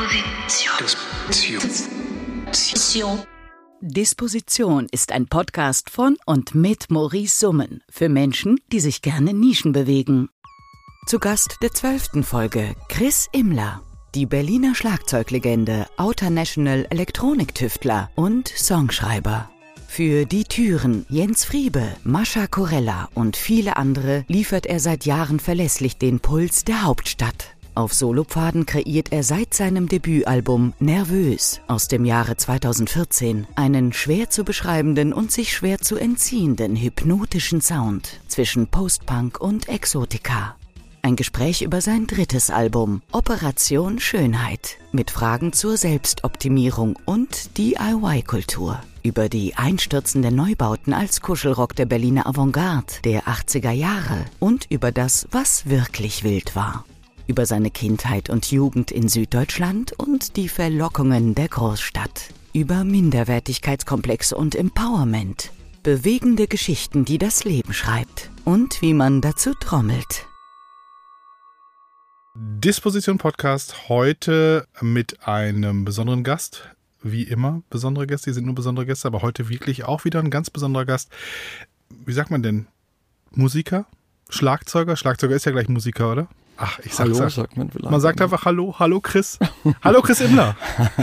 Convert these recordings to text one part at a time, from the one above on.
Disposition. Disposition. Disposition ist ein Podcast von und mit Maurice Summen für Menschen, die sich gerne Nischen bewegen. Zu Gast der zwölften Folge Chris Immler, die Berliner Schlagzeuglegende, Outer National Elektroniktüftler und Songschreiber. Für Die Türen, Jens Friebe, Mascha Corella und viele andere liefert er seit Jahren verlässlich den Puls der Hauptstadt. Auf Solopfaden kreiert er seit seinem Debütalbum Nervös aus dem Jahre 2014 einen schwer zu beschreibenden und sich schwer zu entziehenden hypnotischen Sound zwischen Postpunk und Exotika. Ein Gespräch über sein drittes Album Operation Schönheit mit Fragen zur Selbstoptimierung und DIY-Kultur. Über die einstürzenden Neubauten als Kuschelrock der Berliner Avantgarde der 80er Jahre und über das, was wirklich wild war über seine Kindheit und Jugend in Süddeutschland und die Verlockungen der Großstadt, über Minderwertigkeitskomplexe und Empowerment, bewegende Geschichten, die das Leben schreibt und wie man dazu trommelt. Disposition Podcast heute mit einem besonderen Gast. Wie immer besondere Gäste, die sind nur besondere Gäste, aber heute wirklich auch wieder ein ganz besonderer Gast. Wie sagt man denn? Musiker? Schlagzeuger? Schlagzeuger ist ja gleich Musiker, oder? Ach, ich sag's Hallo, ja. sagt man vielleicht. Man sagt einfach Hallo, Hallo Chris. Hallo Chris Immler.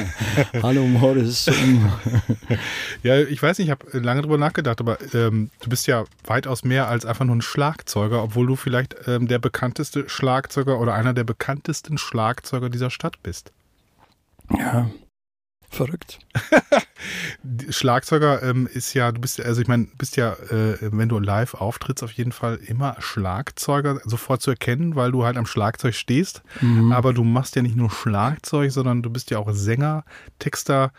Hallo Morris. Ja, ich weiß nicht, ich habe lange drüber nachgedacht, aber ähm, du bist ja weitaus mehr als einfach nur ein Schlagzeuger, obwohl du vielleicht ähm, der bekannteste Schlagzeuger oder einer der bekanntesten Schlagzeuger dieser Stadt bist. ja, verrückt. Schlagzeuger ähm, ist ja, du bist ja, also ich meine, bist ja, äh, wenn du live auftrittst, auf jeden Fall immer Schlagzeuger sofort zu erkennen, weil du halt am Schlagzeug stehst. Mhm. Aber du machst ja nicht nur Schlagzeug, sondern du bist ja auch Sänger, Texter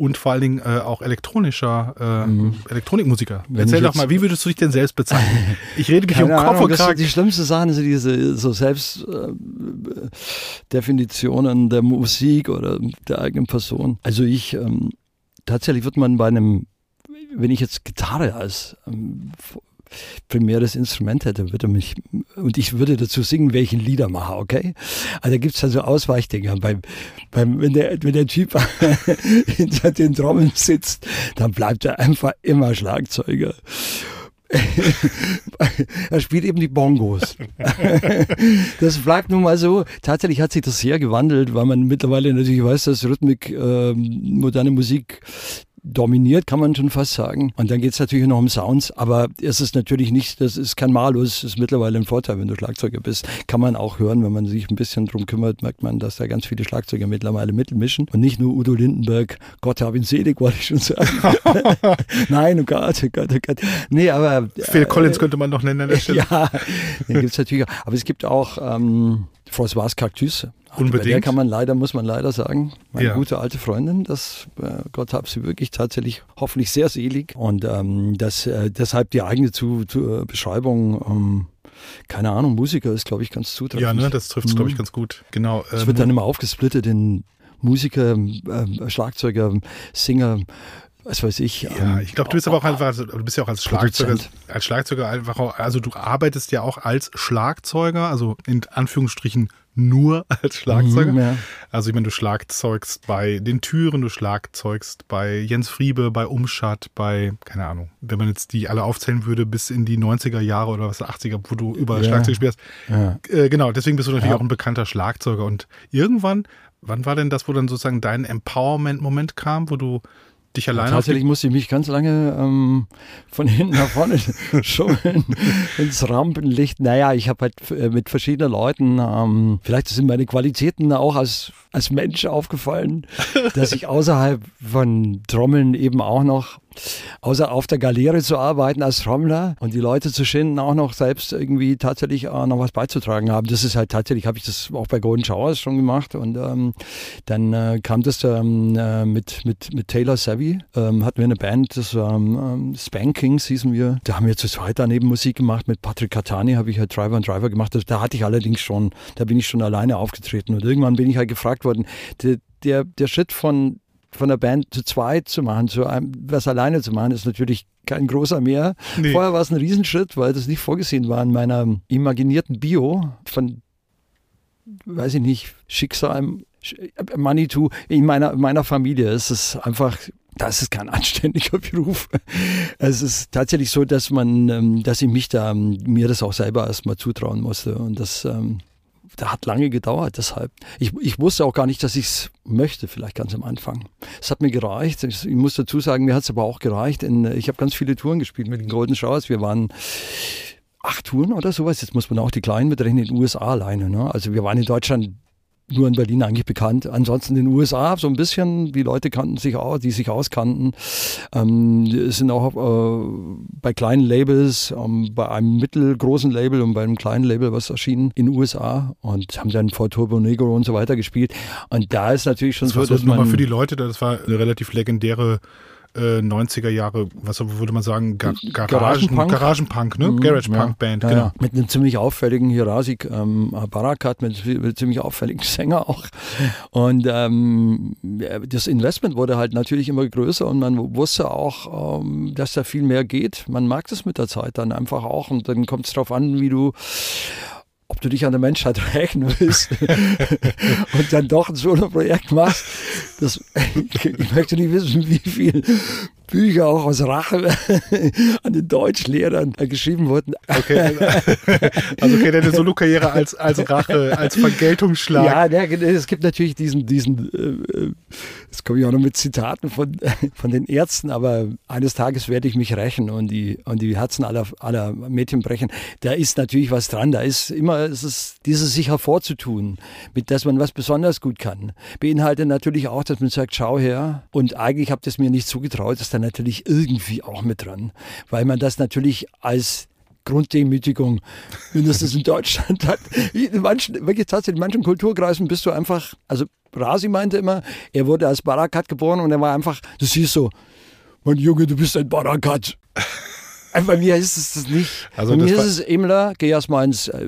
und vor allen Dingen äh, auch elektronischer äh, Elektronikmusiker. Mhm. Wenn Erzähl doch mal, wie würdest du dich denn selbst bezeichnen? Ich rede mich um Kopf und Kragen. die schlimmsten Sachen sind diese so Selbstdefinitionen Definitionen der Musik oder der eigenen Person. Also ich, ähm, tatsächlich wird man bei einem, wenn ich jetzt Gitarre als ähm, primäres Instrument hätte, würde mich, und ich würde dazu singen, welchen Lieder mache, okay? Also da gibt es also Ausweichdinger. Beim, beim, wenn, der, wenn der Typ hinter den Trommeln sitzt, dann bleibt er einfach immer Schlagzeuger. er spielt eben die Bongos. das bleibt nun mal so. Tatsächlich hat sich das sehr gewandelt, weil man mittlerweile natürlich weiß, dass Rhythmik, ähm, moderne Musik dominiert, kann man schon fast sagen. Und dann geht es natürlich noch um Sounds, aber es ist natürlich nicht, das ist kein Malus, es ist mittlerweile ein Vorteil, wenn du Schlagzeuger bist. Kann man auch hören, wenn man sich ein bisschen drum kümmert, merkt man, dass da ganz viele Schlagzeuger mittlerweile mitmischen. Und nicht nur Udo Lindenberg, Gott hab ihn selig, wollte ich schon sagen. Nein, oh Gott, oh Gott, oh Gott. Nee, aber Phil Collins könnte man noch nennen an der Stelle. ja, den gibt's natürlich auch. Aber es gibt auch ähm, François Cactus. Bei der Unbedingt. kann man leider, muss man leider sagen, meine Ja. gute alte Freundin, das äh, Gott hab sie wirklich tatsächlich hoffentlich sehr selig. Und ähm, das, äh, deshalb die eigene zu, zu, äh, Beschreibung, ähm, keine Ahnung, Musiker ist, glaube ich, ganz zutreffend. Ja, ne, das trifft es, glaube ich, Mhm. ganz gut. Genau. Es ähm, wird dann immer aufgesplittet in Musiker, ähm, Schlagzeuger, Singer, was weiß ich. Ja, ähm, ich glaube, du bist aber auch einfach, also, du bist ja auch als Schlagzeuger, als Schlagzeuger einfach auch, also du arbeitest ja auch als Schlagzeuger, also in Anführungsstrichen nur als Schlagzeuger. Mhm, ja. Also ich meine, du schlagzeugst bei den Türen, du schlagzeugst bei Jens Friebe, bei Umschat, bei, keine Ahnung, wenn man jetzt die alle aufzählen würde, bis in die 90er Jahre oder was, 80er, wo du überall Ja. Schlagzeug spielst. Ja. Äh, genau, deswegen bist du natürlich Ja. auch ein bekannter Schlagzeuger. Und irgendwann, wann war denn das, wo dann sozusagen dein Empowerment-Moment kam, wo du dich alleine Tatsächlich musste ich mich ganz lange ähm, von hinten nach vorne schummeln ins Rampenlicht. Naja, ich habe halt äh, mit verschiedenen Leuten, ähm, vielleicht sind meine Qualitäten auch als, als Mensch aufgefallen, dass ich außerhalb von Trommeln eben auch noch, außer auf der Galeere zu arbeiten als Trommler und die Leute zu schinden, auch noch selbst irgendwie tatsächlich äh, noch was beizutragen haben. Das ist halt tatsächlich, habe ich das auch bei Golden Showers schon gemacht und ähm, dann äh, kam das ähm, äh, mit, mit, mit Taylor Savvy, ähm, hatten wir eine Band, das ähm, Spankings hießen wir. Da haben wir zu zweit daneben Musik gemacht. Mit Patrick Catani habe ich halt Driver und Driver gemacht. Das, da hatte ich allerdings schon, da bin ich schon alleine aufgetreten. Und irgendwann bin ich halt gefragt worden, der, der, der Schritt von von der Band zu zweit zu machen, zu einem, was alleine zu machen, ist natürlich kein großer mehr. Nee. Vorher war es ein Riesenschritt, weil das nicht vorgesehen war in meiner imaginierten Bio von weiß ich nicht, Schicksal Manitou, in meiner, meiner Familie ist es einfach das ist kein anständiger Beruf. Es ist tatsächlich so, dass man, ähm, dass ich mich da, ähm, mir das auch selber erstmal zutrauen musste. Und das, das hat lange gedauert, deshalb. Ich, ich wusste auch gar nicht, dass ich es möchte, vielleicht ganz am Anfang. Es hat mir gereicht. Ich, ich muss dazu sagen, mir hat es aber auch gereicht. In, ich habe ganz viele Touren gespielt mit den Golden Showers. Wir waren acht Touren oder sowas. Jetzt muss man auch die kleinen mitrechnen in den USA alleine. Ne? Also wir waren in Deutschland nur in Berlin eigentlich bekannt. Ansonsten in den USA so ein bisschen, die Leute kannten sich auch, die sich auskannten. Ähm, sind auch äh, bei kleinen Labels, ähm, bei einem mittelgroßen Label und bei einem kleinen Label was erschienen in den USA und haben dann vor Turbo Negro und so weiter gespielt. Und da ist natürlich schon das so, war so dass man... für die Leute, das war eine relativ legendäre äh, 90er Jahre, was würde man sagen, Ga Garagen, Garagenpunk? Garagenpunk, ne? Mhm, Garage ja. Punk Band, Ja, genau. ja. Mit einem ziemlich auffälligen Hirasik ähm, Barakat, mit, mit einem ziemlich auffälligen Sänger auch. Und ähm, das Investment wurde halt natürlich immer größer und man wusste auch, ähm, dass da viel mehr geht. Man mag das mit der Zeit dann einfach auch und dann kommt es darauf an, wie du ob du dich an der Menschheit rächen willst und dann doch ein Solo-Projekt machst. Das, ich möchte nicht wissen, wie viel Bücher auch aus Rache an den Deutschlehrern geschrieben wurden. Okay, also okay, deine Solo-Karriere als, als Rache, als Vergeltungsschlag. Ja, es gibt natürlich diesen, diesen, äh, das komme ich auch noch mit Zitaten von, von den Ärzten, aber eines Tages werde ich mich rächen und die, und die Herzen aller, aller Mädchen brechen. Da ist natürlich was dran, da ist immer, es ist dieses sich hervorzutun, mit dass man was besonders gut kann. Beinhaltet natürlich auch, dass man sagt, schau her, und eigentlich habt ihr es mir nicht zugetraut, ist da natürlich irgendwie auch mit dran, weil man das natürlich als Grunddemütigung, mindestens in Deutschland hat. In manchen, wirklich tatsächlich in manchen Kulturkreisen bist du einfach, also Rasi meinte immer, er wurde als Barakat geboren und er war einfach, du siehst so, mein Junge, du bist ein Barakat. Bei mir ist es das nicht. Also Bei das mir ist es geh erstmal ins, äh,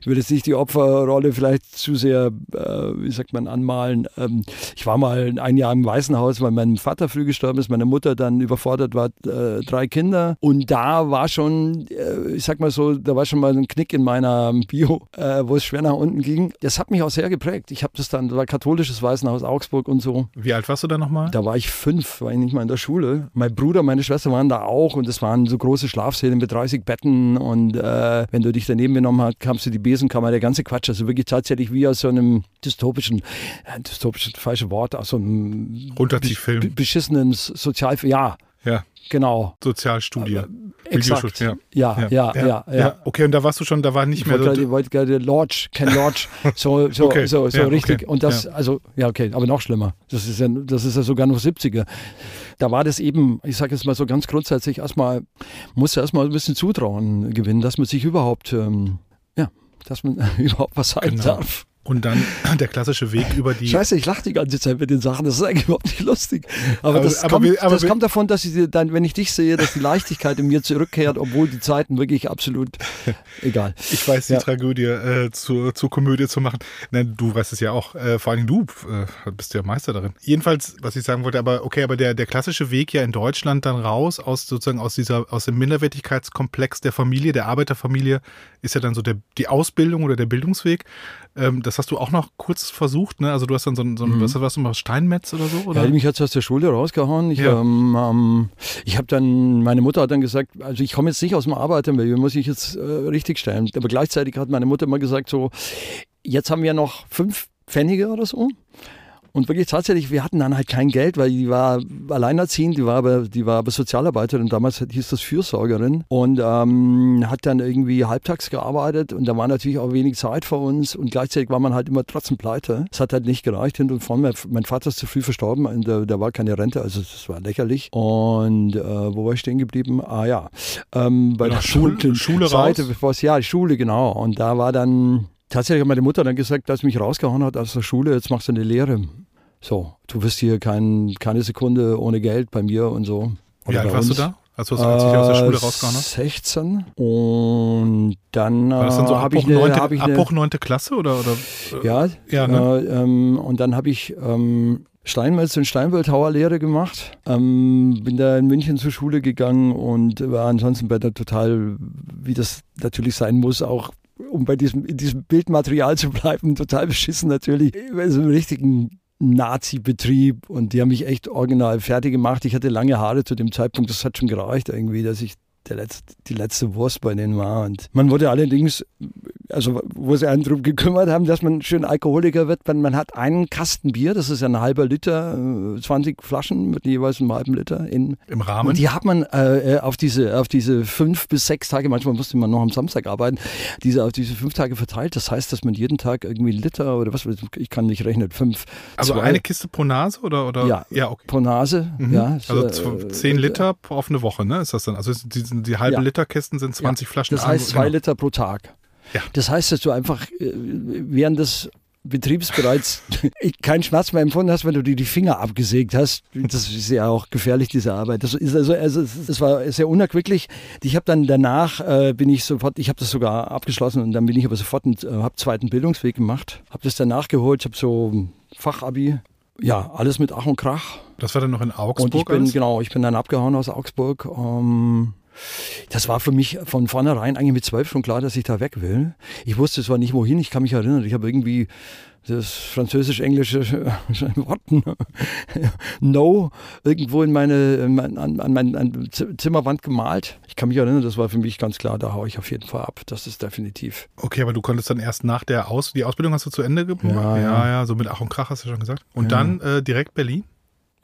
ich würde jetzt nicht die Opferrolle vielleicht zu sehr, äh, wie sagt man, anmalen. Ähm, ich war mal ein Jahr im Waisenhaus, weil mein Vater früh gestorben ist, meine Mutter dann überfordert war, äh, drei Kinder. Und da war schon, äh, ich sag mal so, da war schon mal ein Knick in meiner Bio, äh, wo es schwer nach unten ging. Das hat mich auch sehr geprägt. Ich habe das dann, das war katholisches Waisenhaus Augsburg und so. Wie alt warst du da nochmal? Da war ich fünf, war ich nicht mal in der Schule. Mein Bruder, meine Schwester waren da auch und es waren so große Schlafsäle mit 30 Betten und äh, wenn du dich daneben genommen hast, kamst du die Besenkammer, der ganze Quatsch. Also wirklich tatsächlich wie aus so einem dystopischen, äh, dystopischen, falsche Wort, aus so einem Runterziehfilm. be- beschissenen Sozial... Ja, Ja, genau. Sozialstudie. Exakt. Videoschutz, ja. Ja, ja, ja, ja. Okay, und da warst du schon, da war nicht Ich mehr wollte so. wollte gerade Lodge, Ken Lodge, so, so, Okay, so, so ja, richtig. okay, Und das, ja. also, ja, okay, aber noch schlimmer. Das ist ja, das ist ja sogar noch 70er. Da war das eben, ich sage jetzt mal so ganz grundsätzlich, erstmal, muss erstmal ein bisschen Zutrauen gewinnen, dass man sich überhaupt, ähm, ja, dass man überhaupt was sein Genau. darf. Und dann der klassische Weg über die. Scheiße, ich lache die ganze Zeit mit den Sachen. Das ist eigentlich überhaupt nicht lustig. Aber, Aber- das, aber kommt, wir- aber das wir- kommt davon, dass ich dann, wenn ich dich sehe, dass die Leichtigkeit in mir zurückkehrt, obwohl die Zeiten wirklich absolut egal. Ich weiß, die Ja. Tragödie äh, zur, zur Komödie zu machen. Nein, du weißt es ja auch. Äh, vor allem du äh, bist ja Meister darin. Jedenfalls, was ich sagen wollte, aber okay, aber der, der klassische Weg ja in Deutschland dann raus aus sozusagen aus dieser aus dem Minderwertigkeitskomplex der Familie, der Arbeiterfamilie, ist ja dann so der, die Ausbildung oder der Bildungsweg. Ähm, das hast du auch noch kurz versucht, ne? Also du hast dann so ein, so ein was warst du mal Steinmetz oder so? Er Oder? hat mich jetzt aus der Schule rausgehauen. Ich, Ja. ähm, ähm, ich habe dann, meine Mutter hat dann gesagt, also ich komme jetzt nicht aus dem Arbeitermilieu, muss ich jetzt äh, richtig stellen. Aber gleichzeitig hat meine Mutter immer gesagt, so, jetzt haben wir noch fünf Pfennige oder so. Und wirklich tatsächlich, wir hatten dann halt kein Geld, weil die war alleinerziehend, die war aber, die war aber Sozialarbeiterin, damals hieß das Fürsorgerin und ähm, hat dann irgendwie halbtags gearbeitet und da war natürlich auch wenig Zeit für uns und gleichzeitig war man halt immer trotzdem pleite. Es hat halt nicht gereicht hin und vorne. Mein, mein Vater ist zu früh verstorben, und da, da war keine Rente, also das war lächerlich. Und äh, wo war ich stehen geblieben? Ah ja, ähm, bei Genau, der Schul- dunklen Schule Seite, raus? bevor es, ja, die Schule, genau. Und da war dann, tatsächlich hat meine Mutter dann gesagt, als sie mich rausgehauen hat aus der Schule, jetzt machst du eine Lehre. So, du wirst hier kein, keine Sekunde ohne Geld bei mir und so. Wie Oder alt bei warst du da? Als du dich aus der Schule Äh, rausgehauen hast? 16. Und dann äh, habe ich eine, neunte, hab ich eine Abbruch neunte Klasse oder? oder ja, Ja, ne? äh, ähm, und dann habe ich ähm, Steinmetz und Steinbildhauerlehre gemacht. Ähm, bin da in München zur Schule gegangen und war ansonsten bei der total, wie das natürlich sein muss, auch um bei diesem, in diesem Bildmaterial zu bleiben, total beschissen natürlich. Bei so einem richtigen Nazi-Betrieb und die haben mich echt original fertig gemacht. Ich hatte lange Haare zu dem Zeitpunkt, das hat schon gereicht irgendwie, dass ich der letzte, die letzte Wurst bei denen war. Und man wurde allerdings, also wo sie einen drum gekümmert haben, dass man schön Alkoholiker wird, wenn man hat einen Kasten Bier, das ist ja ein halber Liter, 20 Flaschen mit jeweils einem halben Liter in, Im Rahmen? und die hat man äh, auf diese auf diese fünf bis sechs Tage, manchmal musste man noch am Samstag arbeiten, diese auf diese fünf Tage verteilt. Das heißt, dass man jeden Tag irgendwie einen Liter oder was, ich kann nicht rechnen, fünf, also zwei eine Kiste pro Nase oder? oder? Ja. ja okay. pro Nase. Mhm. Ja, also so, zw- äh, 10 Liter auf eine Woche, ne? Ist das dann? Also die, die halbe Ja. Liter Kisten sind 20 Flaschen. Das heißt zwei genau. Liter pro Tag. Ja. Das heißt, dass du einfach äh, während des Betriebs bereits keinen Schmerz mehr empfunden hast, wenn du dir die Finger abgesägt hast. Das ist ja auch gefährlich, diese Arbeit. Das ist also, also es war sehr unerquicklich. Ich habe dann danach, äh, bin ich sofort, ich habe das sogar abgeschlossen und dann bin ich aber sofort, äh, habe zweiten Bildungsweg gemacht, habe das dann nachgeholt, ich habe so Fachabi, ja, alles mit Ach und Krach. Das war dann noch in Augsburg. Und ich bin, genau, ich bin dann abgehauen aus Augsburg. Ähm, das war für mich von vornherein eigentlich mit zwölf schon klar, dass ich da weg will. Ich wusste zwar nicht wohin, ich kann mich erinnern, ich habe irgendwie das französisch-englische Wort No irgendwo in meine, in mein, an, an meine Zimmerwand gemalt. Ich kann mich erinnern, das war für mich ganz klar, da haue ich auf jeden Fall ab. Das ist definitiv. Okay, aber du konntest dann erst nach der Aus die Ausbildung hast du zu Ende gemacht? Ja, ja, ja. ja, so mit Ach und Krach hast du schon gesagt. Und Ja. dann äh, direkt Berlin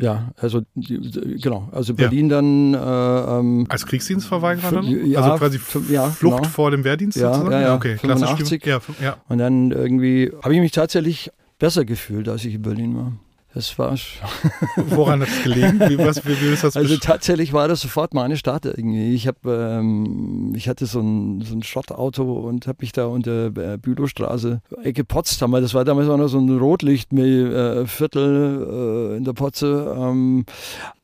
Ja, also genau, also Berlin dann äh, ähm, als Kriegsdienstverweigerer dann? Ja, also quasi ja, Flucht genau. vor dem Wehrdienst Ja, sozusagen? ja, ja. okay, 85. Ja, f- ja. Und dann irgendwie habe ich mich tatsächlich besser gefühlt, als ich in Berlin war. Das war Woran hat es gelegen? Wie, was, wie, wie das also tatsächlich war das sofort meine Stadt irgendwie. Ich habe ähm, ich hatte so ein, so ein Schrottauto und habe mich da unter äh, Bülowstraße Ecke Potsdamer, das war damals auch noch so ein Rotlichtviertel äh, Viertel, äh, in der Potze. Ähm,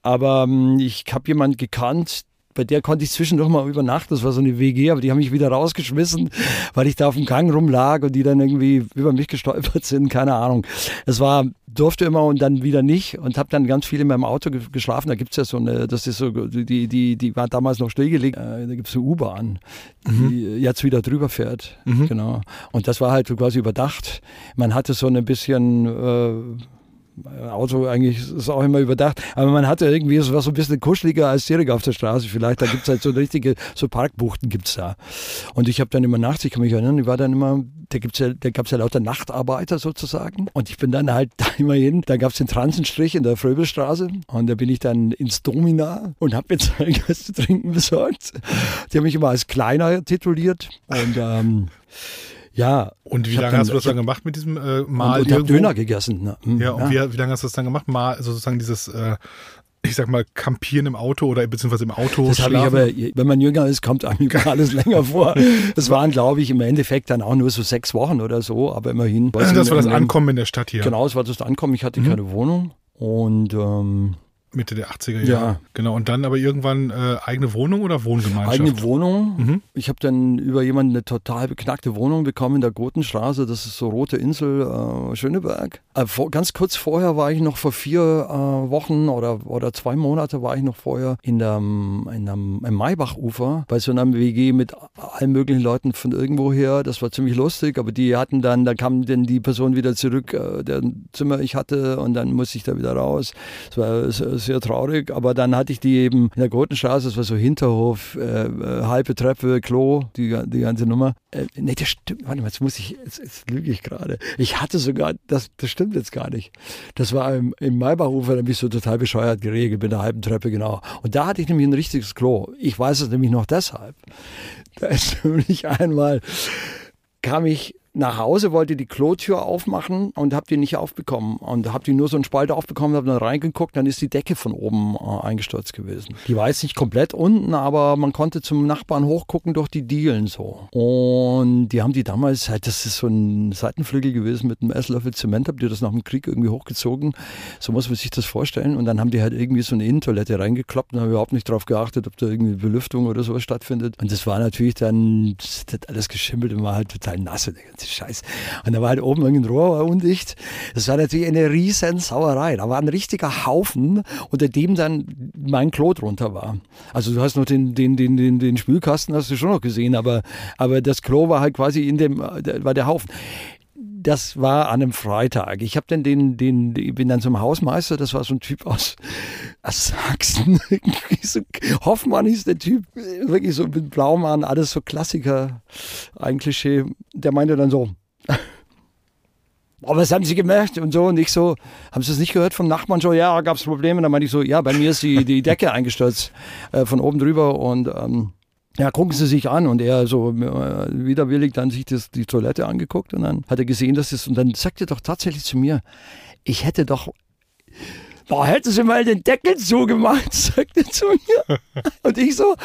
aber ähm, ich habe jemanden gekannt, bei der konnte ich zwischendurch mal übernachten. Das war so eine WG, aber die haben mich wieder rausgeschmissen, weil ich da auf dem Gang rumlag und die dann irgendwie über mich gestolpert sind. Keine Ahnung. Es war, durfte immer und dann wieder nicht und habe dann ganz viel in meinem Auto ge geschlafen. Da gibt's ja so eine, das ist so, die, die, die war damals noch stillgelegt. Äh, da gibt's eine U-Bahn, die jetzt wieder drüber fährt. Mhm. Genau. Und das war halt so quasi überdacht. Man hatte so ein bisschen. Äh, Auto eigentlich ist auch immer überdacht, aber man hatte irgendwie, es war so ein bisschen kuscheliger als direkt auf der Straße vielleicht. Da gibt es halt so richtige, so Parkbuchten gibt es da. Und ich habe dann immer nachts, ich kann mich erinnern, ich war dann immer, da gibt's ja, da gab es ja lauter Nachtarbeiter sozusagen. Und ich bin dann halt da immer hin, da gab es den Transenstrich in der Fröbelstraße und da bin ich dann ins Domina und habe mir irgendwas zu trinken besorgt. Die haben mich immer als kleiner tituliert und ähm, ja. Und wie lange dann- hast du das dann gemacht mit diesem äh, und, Mal und ich habe? Döner gegessen. Ne? Hm, Ja, und Wie, wie lange hast du das dann gemacht? Mal also sozusagen dieses, äh, ich sag mal, Campieren im Auto oder beziehungsweise im Auto Das habe ich aber, wenn man jünger ist, kommt einem alles länger vor. Das waren, glaube ich, im Endeffekt dann auch nur so sechs Wochen oder so, aber immerhin. das war das Ankommen in der Stadt hier. Genau, das war das Ankommen. Ich hatte Mhm. keine Wohnung und ähm, Mitte der 80er Ja. Jahre. Genau. Und dann aber irgendwann äh, eigene Wohnung oder Wohngemeinschaft? eigene Wohnung. Mhm. Ich habe dann über jemanden eine total beknackte Wohnung bekommen in der Gotenstraße. Das ist so Rote Insel, äh, Schöneberg. Äh, vor, ganz kurz vorher war ich noch vor vier äh, Wochen oder, oder zwei Monate war ich noch vorher in der, in der, im Maybachufer bei so einem WG mit allen möglichen Leuten von irgendwoher. Das war ziemlich lustig, aber die hatten dann, da kam dann die Person wieder zurück, äh, deren Zimmer ich hatte und dann musste ich da wieder raus. Es war sehr, sehr traurig, aber dann hatte ich die eben in der Gotenstraße, das war so Hinterhof, äh, äh, halbe Treppe, Klo, die, die ganze Nummer. Äh, nee, das stimmt, warte mal, jetzt muss ich, jetzt, jetzt lüge ich gerade. Ich hatte sogar, das, das stimmt jetzt gar nicht. Das war im, im Maybachufer, da bin ich so total bescheuert geregelt, mit der halben Treppe, genau. Und da hatte ich nämlich ein richtiges Klo. Ich weiß es nämlich noch deshalb. Da ist nämlich einmal, kam ich nach Hause, wollte die Klotür aufmachen und habe die nicht aufbekommen. Und habe die nur so einen Spalt aufbekommen, habe dann reingeguckt, dann ist die Decke von oben äh, eingestürzt gewesen. Die war jetzt nicht komplett unten, aber man konnte zum Nachbarn hochgucken durch die Dielen so. Und die haben die damals, halt, das ist so ein Seitenflügel gewesen mit einem Esslöffel Zement, habt ihr das nach dem Krieg irgendwie hochgezogen. So muss man sich das vorstellen. Und dann haben die halt irgendwie so eine Innentoilette reingekloppt und haben überhaupt nicht drauf geachtet, ob da irgendwie Belüftung oder sowas stattfindet. Und das war natürlich dann, das hat alles geschimmelt und war halt total nass. Und die ganze Scheiße. Und da war halt oben irgendein Rohr undicht. Das war natürlich eine riesen Sauerei. Da war ein richtiger Haufen, unter dem dann mein Klo drunter war. Also du hast noch den, den, den, den, den Spülkasten hast du schon noch gesehen, aber, aber das Klo war halt quasi in dem, war der Haufen das war an einem Freitag. Ich habe dann den, den, bin dann zum Hausmeister, das war so ein Typ aus, aus Sachsen. so, Hoffmann ist der Typ, wirklich so mit blauem an, alles so Klassiker, ein Klischee. Der meinte dann so, oh, was haben Sie gemacht? Und so, und ich so, haben Sie es nicht gehört vom Nachbarn schon? Ja, gab es Probleme. Dann meinte ich so, ja, bei mir ist die, die Decke eingestürzt äh, von oben drüber und ähm, ja, gucken Sie sich an. Und er so äh, widerwillig dann sich das, die Toilette angeguckt und dann hat er gesehen, dass das, und dann sagt er doch tatsächlich zu mir, ich hätte doch, boah, hätten Sie mal den Deckel zugemacht, sagt er zu mir. Und ich so,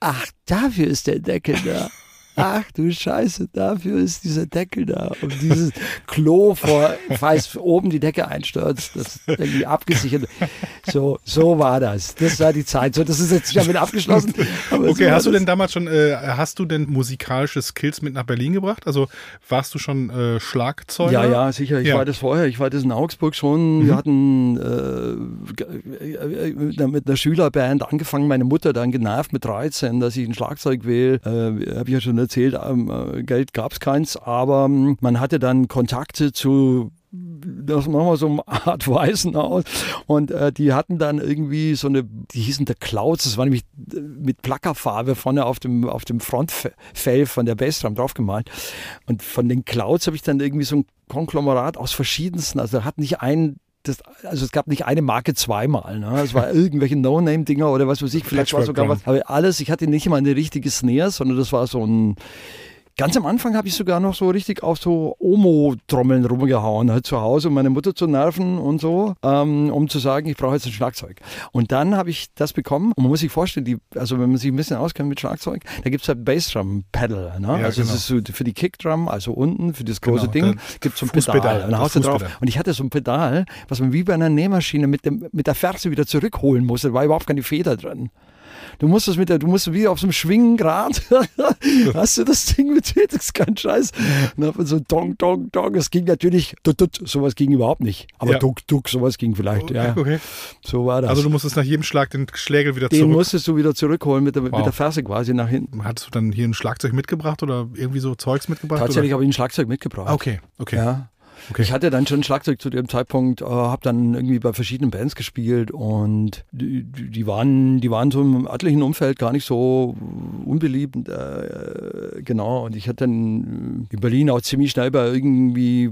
ach, dafür ist der Deckel da. Ach du Scheiße, dafür ist dieser Deckel da. Und dieses Klo vor, falls oben die Decke einstürzt, das irgendwie abgesichert. So, so war das. Das war die Zeit. So, das ist jetzt damit abgeschlossen. okay, hast du denn damals schon, äh, hast du denn musikalische Skills mit nach Berlin gebracht? Also warst du schon äh, Schlagzeuger? Ja, ja, sicher. Ich ja. war das vorher. Ich war das in Augsburg schon. Mhm. Wir hatten äh, mit einer Schülerband angefangen. Meine Mutter dann genervt mit 13, dass ich ein Schlagzeug will. Äh, Habe ich ja schon erzählt, ähm, äh, Geld gab es keins, aber ähm, man hatte dann Kontakte zu das machen wir so eine Art Weißen aus. Und äh, die hatten dann irgendwie so eine, die hießen der Clouds, das war nämlich äh, mit Plackerfarbe vorne auf dem, auf dem Frontfell von der Bassdrum draufgemalt. Und von den Clouds habe ich dann irgendwie so ein Konglomerat aus verschiedensten, also hat nicht ein das, also es gab nicht eine Marke zweimal. Ne? Es war irgendwelche No-Name-Dinger oder was weiß ich. Vielleicht war sogar was. Aber alles, ich hatte nicht immer eine richtige Snare, sondern das war so ein Ganz am Anfang habe ich sogar noch so richtig auf so Omo-Trommeln rumgehauen, halt zu Hause, um meine Mutter zu nerven und so, ähm, um zu sagen, ich brauche jetzt ein Schlagzeug. Und dann habe ich das bekommen und man muss sich vorstellen, die, also wenn man sich ein bisschen auskennt mit Schlagzeug, da gibt es halt Bassdrum-Pedal. Ne? Ja, also genau. es ist so für die Kickdrum, also unten, für das große genau, Ding, gibt es so ein Pedal. Und, haust drauf. und ich hatte so ein Pedal, was man wie bei einer Nähmaschine mit, dem, mit der Ferse wieder zurückholen musste, da war überhaupt keine Feder drin. Du musst es mit der, du musst wie auf so einem Schwingengrad, hast du das Ding mit das ist kein Scheiß. Und dann so Dong, Dong, Dong. Es ging natürlich, tut, tut, sowas ging überhaupt nicht. Aber ja. Duck, Duck, sowas ging vielleicht, ja. Okay. So war das. Also du musstest nach jedem Schlag den Schlägel wieder zurück. Den musstest du wieder zurückholen mit der, wow. mit der Ferse quasi nach hinten. Hattest du dann hier ein Schlagzeug mitgebracht oder irgendwie so Zeugs mitgebracht? Tatsächlich habe ich ein Schlagzeug mitgebracht. Okay, okay. Ja. Okay. Ich hatte dann schon Schlagzeug zu dem Zeitpunkt, äh, habe dann irgendwie bei verschiedenen Bands gespielt und die, die, waren, die waren so im örtlichen Umfeld gar nicht so unbeliebt. Äh, genau, und ich hatte dann in Berlin auch ziemlich schnell bei irgendwie,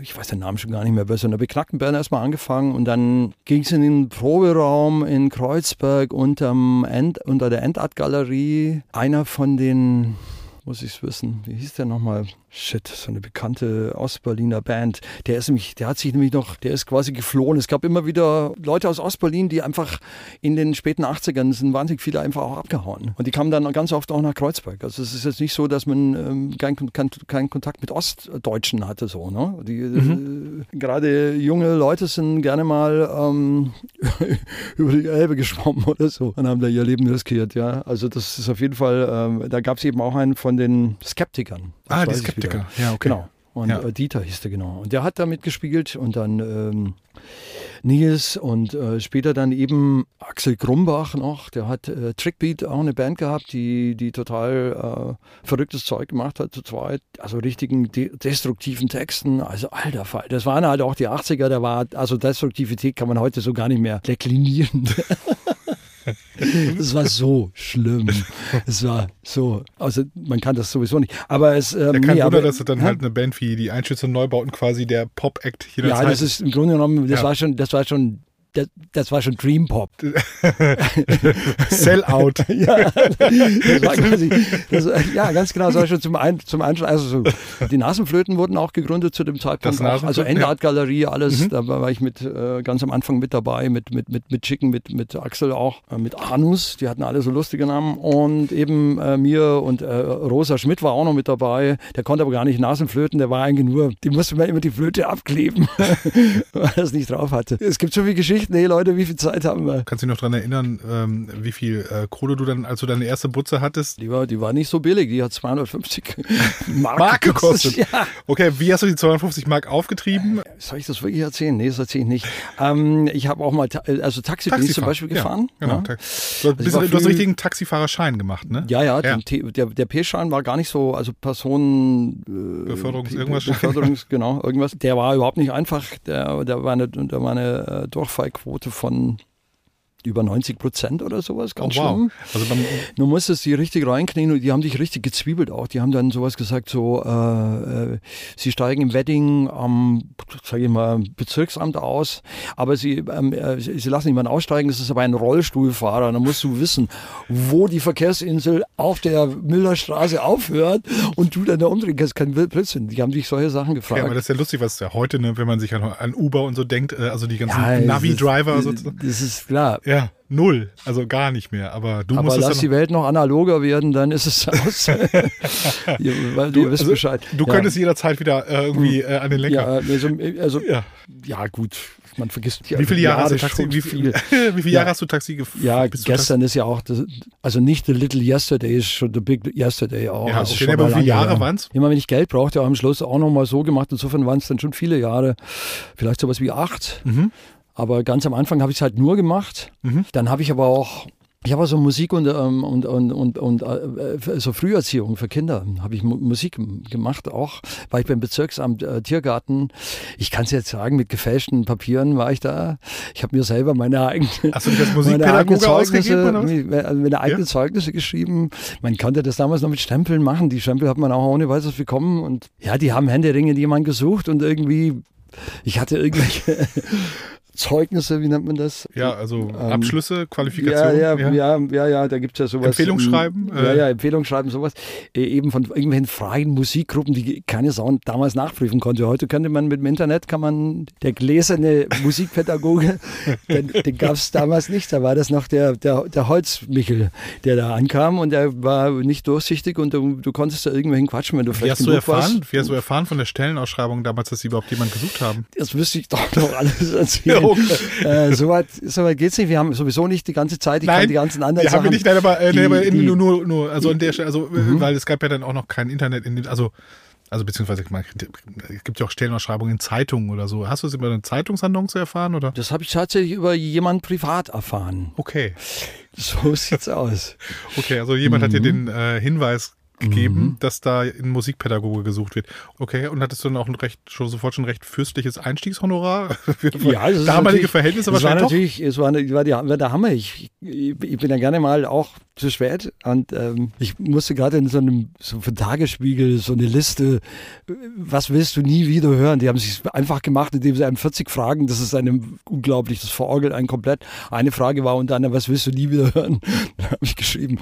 ich weiß den Namen schon gar nicht mehr, bei so einer beknackten Band erstmal angefangen und dann ging es in den Proberaum in Kreuzberg unterm End, unter der Endart-Galerie. Einer von den muss ich es wissen. Wie hieß der nochmal? Shit, so eine bekannte Ostberliner Band. Der ist nämlich, der hat sich nämlich noch, der ist quasi geflohen. Es gab immer wieder Leute aus Ostberlin, die einfach in den späten 80ern sind wahnsinnig viele einfach auch abgehauen. Und die kamen dann ganz oft auch nach Kreuzberg. Also es ist jetzt nicht so, dass man ähm, keinen kein, kein Kontakt mit Ostdeutschen hatte, so, ne? Die, mhm. äh, gerade junge Leute sind gerne mal ähm, über die Elbe geschwommen oder so und haben da ihr Leben riskiert, ja. Also das ist auf jeden Fall, ähm, da gab es eben auch einen von den Skeptikern. Ah, die Skeptiker, ja, okay. Genau. Und ja. äh, Dieter hieß der genau. Und der hat da mitgespielt und dann ähm, Nils und äh, später dann eben Axel Grumbach noch. Der hat äh, Trickbeat auch eine Band gehabt, die, die total äh, verrücktes Zeug gemacht hat zu zweit. Also richtigen de destruktiven Texten. Also alter Fall. Das waren halt auch die 80er. Da war, also Destruktivität kann man heute so gar nicht mehr deklinieren. Es war so schlimm. Es war so, also man kann das sowieso nicht. Aber es. Ähm, ja, kein nee, Wunder, aber, dass es dann hä? halt eine Band wie die Einschütze Neubauten quasi der Pop-Act hier Ja, das ist im Grunde genommen, das ja. war schon, das war schon das, das war schon Dream Pop. Sellout. ja, das war quasi, das, ja, ganz genau, das war schon zum, Ein, zum Einschlag. Also so, die Nasenflöten wurden auch gegründet zu dem Zeitpunkt. Auch, also Endart Galerie, alles. Mhm. Da war ich mit äh, ganz am Anfang mit dabei, mit, mit, mit, mit Chicken, mit, mit Axel auch, äh, mit Anus, die hatten alle so lustige Namen. Und eben äh, mir und äh, Rosa Schmidt war auch noch mit dabei. Der konnte aber gar nicht Nasenflöten, der war eigentlich nur, die musste man immer die Flöte abkleben, weil er es nicht drauf hatte. Es gibt so viele Geschichten nicht? Nee, Leute, wie viel Zeit haben wir? Kannst du dich noch daran erinnern, ähm, wie viel äh, Kohle du dann, als du deine erste Butze hattest? Die war, die war nicht so billig, die hat 250 Mark, Mark gekostet. Ja. Okay, wie hast du die 250 Mark aufgetrieben? Soll ich das wirklich erzählen? Nee, das erzähle ich nicht. Ähm, ich habe auch mal, ta also Taxi bin ich zum Beispiel gefahren. Ja, genau. Ja. Du, hast- bist, war du hast einen richtigen Taxifahrerschein gemacht, ne? Ja, ja, Ja. Der, der P-Schein war gar nicht so, also Personen. Äh, Beförderungs- irgendwas? Beförderungs, genau, irgendwas. Der war überhaupt nicht einfach. Der, der war eine, da war eine äh, Durchfallquote von über 90 Prozent oder sowas, Oh, ganz wow. schlimm. Also beim, Du musstest die richtig reinknien und die haben dich richtig gezwiebelt auch. Die haben dann sowas gesagt, so, äh, äh, sie steigen im Wedding am, sage ich mal, Bezirksamt aus, aber sie, ähm, äh, sie lassen niemanden aussteigen, das ist aber ein Rollstuhlfahrer. Dann musst du wissen, wo die Verkehrsinsel auf der Müllerstraße aufhört und du dann da umdrehen kannst. Kein Blödsinn. Die haben dich solche Sachen ja, aber gefragt. das ist ja lustig, was ja heute, ne, wenn man sich an, an Uber und so denkt, äh, also die ganzen Ja, Navi-Driver sozusagen. Das ist klar. Ja, null. Also gar nicht mehr. Aber du Aber musstest lass dann die Welt noch analoger werden, dann ist es aus. Ihr, weil du, wisst also, Bescheid. Du Ja. könntest jederzeit wieder äh, irgendwie äh, an den Lenker. Ja, also, also Ja. ja. gut, man vergisst Wie viele Jahre hast du Taxi? Wie, viel, wie viele Ja. Jahre hast du Taxi gefahren? Ja, gestern ist ja auch, das, also nicht the little yesterday, ist schon the big yesterday auch. Ja, also okay, schon aber wie viele Jahre her. waren's? Immer wenn ich Geld brauchte, auch am Schluss auch nochmal so gemacht. Insofern waren es dann schon viele Jahre, vielleicht sowas wie acht. Mhm. Aber ganz am Anfang habe ich es halt nur gemacht. Mhm. Dann habe ich aber auch, ich habe also Musik und, ähm, und, und, und, und äh, so Früherziehung für Kinder habe ich Mu Musik gemacht auch. War ich beim Bezirksamt äh, Tiergarten. Ich kann es jetzt sagen, mit gefälschten Papieren war ich da. Ich habe mir selber meine eigenen Hast du Musikpädagoge? Zeugnisse, äh, meine eigenen Ja? Zeugnisse geschrieben. Man konnte das damals noch mit Stempeln machen. Die Stempel hat man auch ohne weiteres bekommen. Und ja, die haben händeringend jemanden gesucht und irgendwie, ich hatte irgendwelche Zeugnisse, wie nennt man das? Ja, also Ähm, Abschlüsse, Ja, Qualifikationen. ja, ja, ja, ja, da gibt es ja sowas. Empfehlungsschreiben, ähm, Ja, äh. ja, Empfehlungsschreiben, sowas. Äh, Eben von irgendwelchen freien Musikgruppen, die keine Sau damals nachprüfen konnte. Heute könnte man mit dem Internet, kann man, der gläserne Musikpädagoge, den, den gab es damals nicht. Da war das noch der, der, der Holzmichel, der da ankam und der war nicht durchsichtig und du, du konntest da irgendwelchen quatschen, wenn du Wie vielleicht hast du erfahren? warst. Wie hast du erfahren von der Stellenausschreibung damals, dass sie überhaupt jemand gesucht haben? Das müsste ich doch noch alles erzählen. Äh, Soweit so weit geht es nicht. Wir haben sowieso nicht die ganze Zeit. Ich kann die ganzen anderen die haben Sachen. wir nicht, nein, aber, äh, die- nee, die- Mhm. nur, nur, nur, also an der Stelle, also, äh, weil es gab ja dann auch noch kein Internet in dem, also, also beziehungsweise, man, es gibt ja auch Stellenausschreibungen in Zeitungen oder so. Hast du es über eine Zeitungsannonce erfahren oder? Das habe ich tatsächlich über jemanden privat erfahren. Okay, So sieht's aus. okay, also jemand hat dir Mhm. den äh, Hinweis gegeben, dass da ein Musikpädagoge gesucht wird. Okay, und hattest du dann auch ein recht, schon sofort schon recht fürstliches Einstiegshonorar? Für Ja, das ist damalige Verhältnisse war wahrscheinlich doch. natürlich, es war, eine- war, die, war der Hammer. Ich, ich bin ja gerne mal auch zu spät und ähm, ich musste gerade in so einem so von Tagesspiegel so eine Liste, was willst du nie wieder hören? Die haben sich einfach gemacht, indem sie einem 40 Fragen, das ist einem unglaublich, das verorgelt einen komplett. Eine Frage war unter anderem, was willst du nie wieder hören? Da habe ich geschrieben.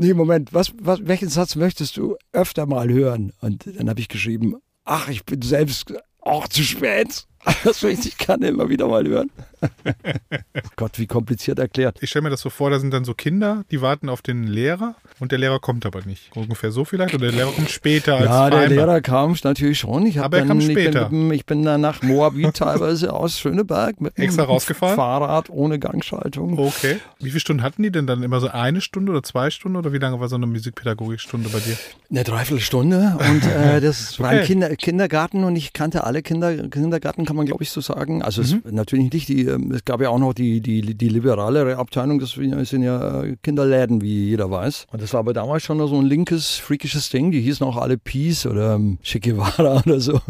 Nee, Moment, was, was, welchen Satz möchtest du öfter mal hören? Und dann habe ich geschrieben, ach, ich bin selbst auch zu spät. Das möchte ich gerne immer wieder mal hören. Gott, wie kompliziert erklärt. Ich stelle mir das so vor, da sind dann so Kinder, die warten auf den Lehrer und der Lehrer kommt aber nicht. Ungefähr so vielleicht oder der Lehrer kommt später als Ja, der. Lehrer kam natürlich schon. Ich Aber er dann, kam später. Ich bin, ich bin dann nach Moabit teilweise aus Schöneberg mit Extra einem rausgefahren? Fahrrad ohne Gangschaltung. Okay. Wie viele Stunden hatten die denn dann? Immer so eine Stunde oder zwei Stunden oder wie lange war so eine Musikpädagogikstunde bei dir? Eine Dreiviertelstunde und äh, das war ein Okay. Kinder, Kindergarten und ich kannte alle Kinder, Kindergarten, kann man glaube ich so sagen. Also Mhm. es, natürlich nicht, die, ähm, es gab ja auch noch die, die, die liberalere Abteilung, das sind ja äh, Kinderläden, wie jeder weiß. Und das war aber damals schon so ein linkes, freakisches Ding, die hießen auch alle Peace oder ähm, Che Guevara oder so.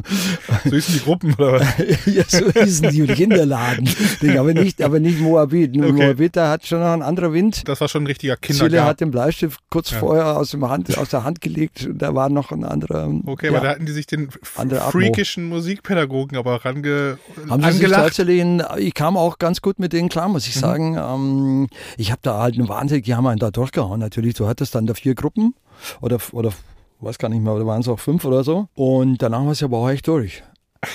So hießen die Gruppen oder was? ja, so hießen die Kinderladen. aber nicht, aber nicht Moabit. Nur Okay. Moabit, da hat schon noch ein anderer Wind. Das war schon ein richtiger Zille Kindergarten. hat den Bleistift kurz Ja. vorher aus, dem Hand, aus der Hand gelegt und da war noch ein anderer. Okay, ja. aber da hatten die sich den freakischen Musikpädagogen aber range Haben sie sich angelacht. tatsächlich, in, ich kam auch ganz gut mit denen klar, muss Mhm. ich sagen. Ähm, ich habe da halt eine Wahnsinn, die haben einen da durchgehauen. Natürlich, du hattest dann da vier Gruppen oder, oder weiß gar nicht mehr, oder waren es auch fünf oder so. Und danach war es aber auch echt durch.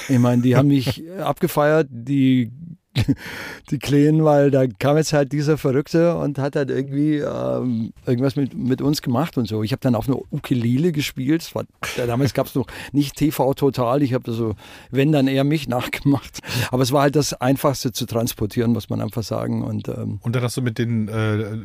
Ich meine, die haben mich abgefeiert, die die Kleen, weil da kam jetzt halt dieser Verrückte und hat halt irgendwie ähm, irgendwas mit, mit uns gemacht und so. Ich habe dann auf einer Ukulele gespielt. War, damals gab es noch nicht TV Total. Ich habe so, wenn dann eher mich nachgemacht. Aber es war halt das Einfachste zu transportieren, muss man einfach sagen. Und, ähm, und dann hast du mit den äh,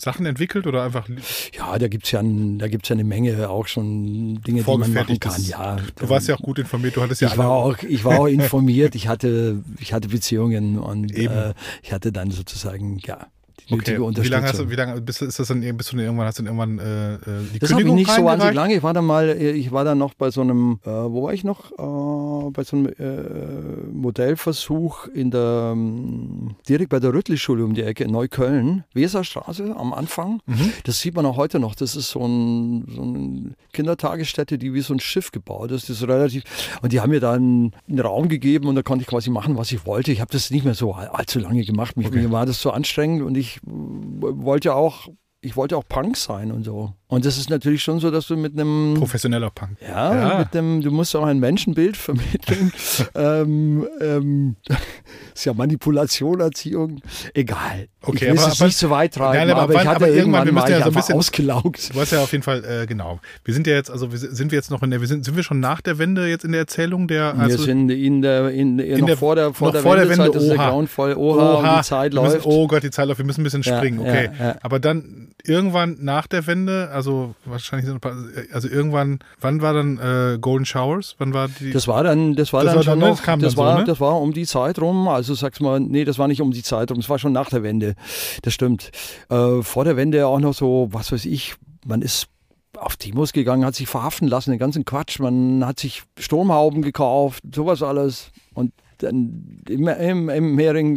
Sachen entwickelt oder einfach? Ja, da gibt es ja, ja eine Menge auch schon Dinge, die man machen kann. Ja, du warst ja auch gut informiert. Du hattest ja ich war auch, ich war auch informiert. Ich hatte, ich hatte Beziehungen und äh, ich hatte dann sozusagen ja die okay. Wie lange hast du, wie lange bist, ist das dann, bist du irgendwann, hast du irgendwann äh, äh die Das habe ich nicht so wahnsinnig lange. Ich war dann mal, äh, ich war dann noch bei so einem, äh, wo war ich noch? Äh, bei so einem äh, Modellversuch in der, ähm, direkt bei der Rüttli-Schule um die Ecke in Neukölln, Weserstraße am Anfang. Mhm. Das sieht man auch heute noch. Das ist so, ein, so eine Kindertagesstätte, die wie so ein Schiff gebaut ist. Das ist relativ, und die haben mir dann einen Raum gegeben und da konnte ich quasi machen, was ich wollte. Ich habe das nicht mehr so allzu lange gemacht. Mich, okay. Mir war das so anstrengend und ich wollte auch, ich wollte auch Punk sein und so. Und das ist natürlich schon so, dass du mit einem. Professioneller Punk. Ja, ja. mit dem, du musst auch ein Menschenbild vermitteln. ähm, ähm, ist ja Manipulation, Erziehung. Egal. Okay, ich will aber, es nicht zu weit treiben, nein, aber, aber, ich hatte aber irgendwann, irgendwann wir ja so ein bisschen ausgelaugt. Du hast ja auf jeden Fall, äh, genau. Wir sind ja jetzt, also sind wir jetzt noch in der, wir sind, sind wir schon nach der Wende jetzt in der Erzählung der. Also, wir sind in der, in, in noch der, vor der, vor der, vor der Wende, das ist der grauenvoll. Oha, Oha, die Zeit läuft. Müssen, oh Gott, die Zeit läuft, wir müssen ein bisschen springen, ja, okay. Ja, ja. Aber dann irgendwann nach der Wende, also wahrscheinlich sind ein paar, also irgendwann, wann war dann äh, Golden Showers? Wann war die? Das war dann, das war das dann war schon dann, noch, das, das war, so, ne? das war um die Zeit rum. Also sag's mal, nee, das war nicht um die Zeit rum, es war schon nach der Wende. Das stimmt. Äh, vor der Wende auch noch so, was weiß ich, man ist auf Demos gegangen, hat sich verhaften lassen, den ganzen Quatsch. Man hat sich Sturmhauben gekauft, sowas alles. Und dann im, im, im, Mehring,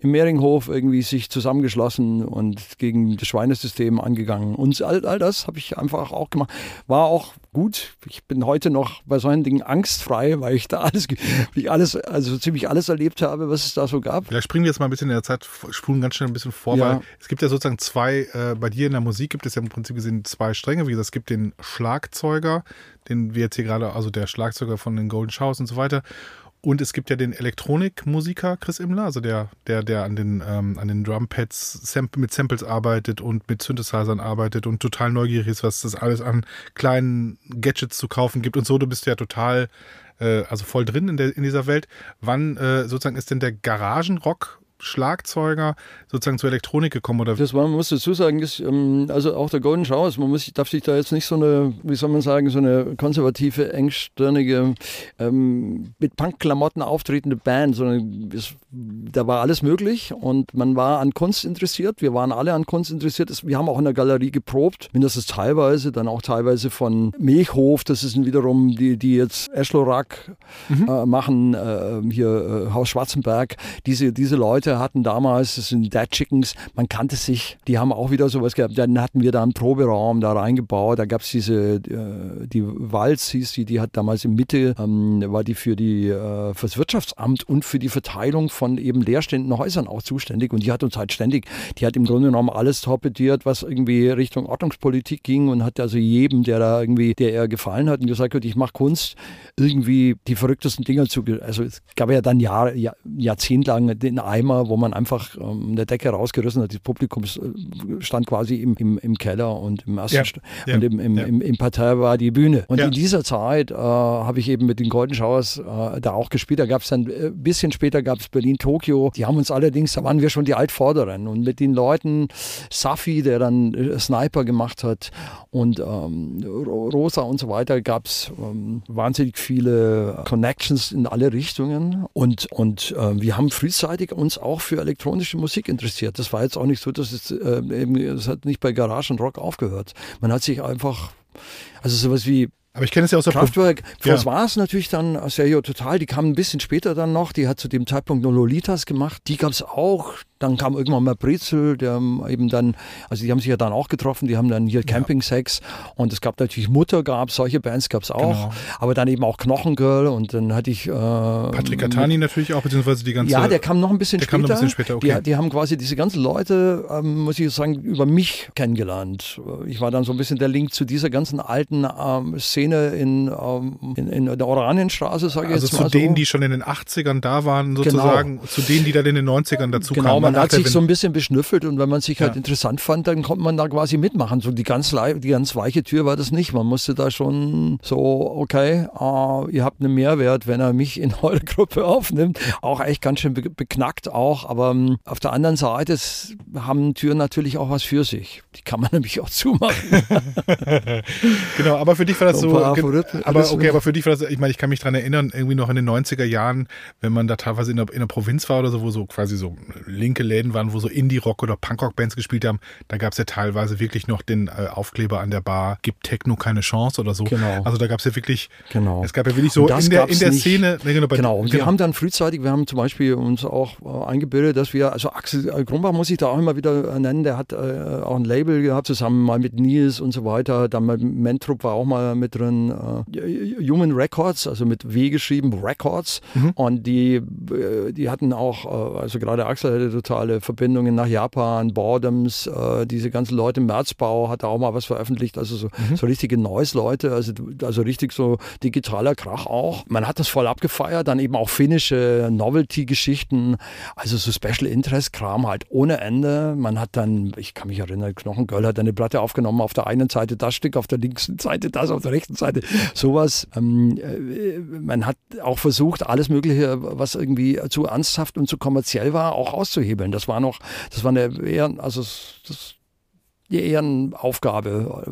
im Mehringhof irgendwie sich zusammengeschlossen und gegen das Schweinesystem angegangen. Und all, all das habe ich einfach auch gemacht. War auch gut. Ich bin heute noch bei solchen Dingen angstfrei, weil ich da alles, ich alles, also ziemlich alles erlebt habe, was es da so gab. Vielleicht springen wir jetzt mal ein bisschen in der Zeit, spulen ganz schnell ein bisschen vor, ja. weil es gibt ja sozusagen zwei, äh, bei dir in der Musik gibt es ja im Prinzip gesehen zwei Stränge. Wie gesagt, es gibt den Schlagzeuger, den wir jetzt hier gerade, also der Schlagzeuger von den Golden Showers und so weiter. Und es gibt ja den Elektronikmusiker Chris Immler, also der, der, der an den, ähm, an den Drumpads mit Samples arbeitet und mit Synthesizern arbeitet und total neugierig ist, was das alles an kleinen Gadgets zu kaufen gibt und so. Du bist ja total, äh, also voll drin in, der, in dieser Welt. Wann äh, sozusagen ist denn der Garagenrock Schlagzeuger sozusagen zur Elektronik gekommen? Oder? Das war, man muss dazu sagen, ist, ähm, also auch der Golden Showers, man muss, darf sich da jetzt nicht so eine, wie soll man sagen, so eine konservative, engstirnige, ähm, mit Punkklamotten auftretende Band, sondern es, da war alles möglich und man war an Kunst interessiert. Wir waren alle an Kunst interessiert. Wir haben auch in der Galerie geprobt, mindestens teilweise, dann auch teilweise von Milchhof, das ist wiederum die, die jetzt Eschlorak mhm. äh, machen, äh, hier äh, Haus Schwarzenberg. Diese, diese Leute Leute hatten damals, das sind Dead Chickens, man kannte sich, die haben auch wieder sowas gehabt. Dann hatten wir da einen Proberaum da reingebaut, da gab es diese, äh, die Walz hieß die, die hat damals in Mitte, ähm, war die für die, äh, fürs Wirtschaftsamt und für die Verteilung von eben leerstehenden Häusern auch zuständig und die hat uns halt ständig, die hat im Grunde genommen alles torpediert, was irgendwie Richtung Ordnungspolitik ging und hat also jedem, der da irgendwie, der ihr gefallen hat und gesagt hat, ich mache Kunst, irgendwie die verrücktesten Dinger zu, also es gab ja dann Jahre, Jahr, jahrzehntelang den Eimer wo man einfach ähm, eine Decke rausgerissen hat. Das Publikum äh, stand quasi im, im, im Keller und im ersten ja, ja, und im, im, ja. im, im Parterre war die Bühne. Und in dieser Zeit äh, habe ich eben mit den Golden Showers äh, da auch gespielt. Da gab es dann, ein äh, bisschen später gab es Berlin, Tokio. Die haben uns allerdings, da waren wir schon die Altvorderen. Und mit den Leuten, Safi, der dann äh, Sniper gemacht hat und ähm, Rosa und so weiter, gab es ähm, wahnsinnig viele Connections in alle Richtungen. Und, und äh, wir haben frühzeitig uns auch für elektronische Musik interessiert. Das war jetzt auch nicht so, dass es äh, eben, es hat nicht bei Garage und Rock aufgehört. Man hat sich einfach, also sowas wie aber ich kenne es ja aus der Kraftwerk. Ja. Das war es natürlich dann Sergio Total. Die kamen ein bisschen später dann noch. Die hat zu dem Zeitpunkt nur Lolitas gemacht. Die gab es auch Dann kam irgendwann mal Brezel, der eben dann, also die haben sich ja dann auch getroffen, die haben dann hier Camping-Sex und es gab natürlich Mutter, gab solche Bands gab es auch, Genau. aber dann eben auch Knochengirl und dann hatte ich... Äh, Patrick Catani natürlich auch, beziehungsweise die ganze. ja, der kam noch ein bisschen der später. kam noch ein bisschen später, okay. die, die haben quasi diese ganzen Leute, ähm, muss ich sagen, über mich kennengelernt. Ich war dann so ein bisschen der Link zu dieser ganzen alten ähm, Szene in, ähm, in, in der Oranienstraße, sage ich also jetzt zu mal so. denen, die schon in den 80ern da waren, sozusagen, zu denen, die dann in den 90ern dazu Genau, kamen. Man hat sich so ein bisschen beschnüffelt und wenn man sich halt Ja. interessant fand, dann konnte man da quasi mitmachen. So die ganz, die ganz weiche Tür war das nicht. Man musste da schon so, okay, äh, ihr habt einen Mehrwert, wenn er mich in eure Gruppe aufnimmt. Auch echt ganz schön be beknackt auch. Aber ähm, auf der anderen Seite haben Türen natürlich auch was für sich. Die kann man nämlich auch zumachen. Genau, aber für dich war das So so. aber okay, aber für dich war das, ich meine, ich kann mich dran erinnern, irgendwie noch in den 90er Jahren, wenn man da teilweise in der, in der Provinz war oder so, wo so quasi so linke Läden waren, wo so Indie-Rock oder Punkrock-Bands gespielt haben, da gab es ja teilweise wirklich noch den äh, Aufkleber an der Bar, gibt Techno keine Chance oder so. Genau. Also da gab es ja wirklich, Genau. es gab ja wirklich so in der, in der nicht. Szene, ne, genau, Genau, und wir genau. haben dann frühzeitig, wir haben zum Beispiel uns auch äh, eingebildet, dass wir, also Axel äh, Grumbach muss ich da auch immer wieder äh, nennen, der hat äh, auch ein Label gehabt, zusammen mal mit Nils und so weiter, dann mal Mentrup war auch mal mit drin, äh, Human Records, also mit W geschrieben, Records Mhm. und die, die hatten auch, also gerade Axel hatte totale Verbindungen nach Japan, Boredoms, äh, diese ganzen Leute, Merzbau hat da auch mal was veröffentlicht, also so, Mhm. so richtige Noise-Leute, also, also richtig so digitaler Krach auch. Man hat das voll abgefeiert, dann eben auch finnische Novelty-Geschichten, also so Special Interest-Kram halt ohne Ende. Man hat dann, ich kann mich erinnern, Knochengirl hat eine Platte aufgenommen, auf der einen Seite das Stück, auf der linken Seite das, auf der rechten Seite sowas. Ähm, äh, man hat auch versucht, alles Mögliche, was irgendwie zu ernsthaft und zu kommerziell war, auch auszuhebeln. Das war noch, das war eine eher, also das, die Ehrenaufgabe.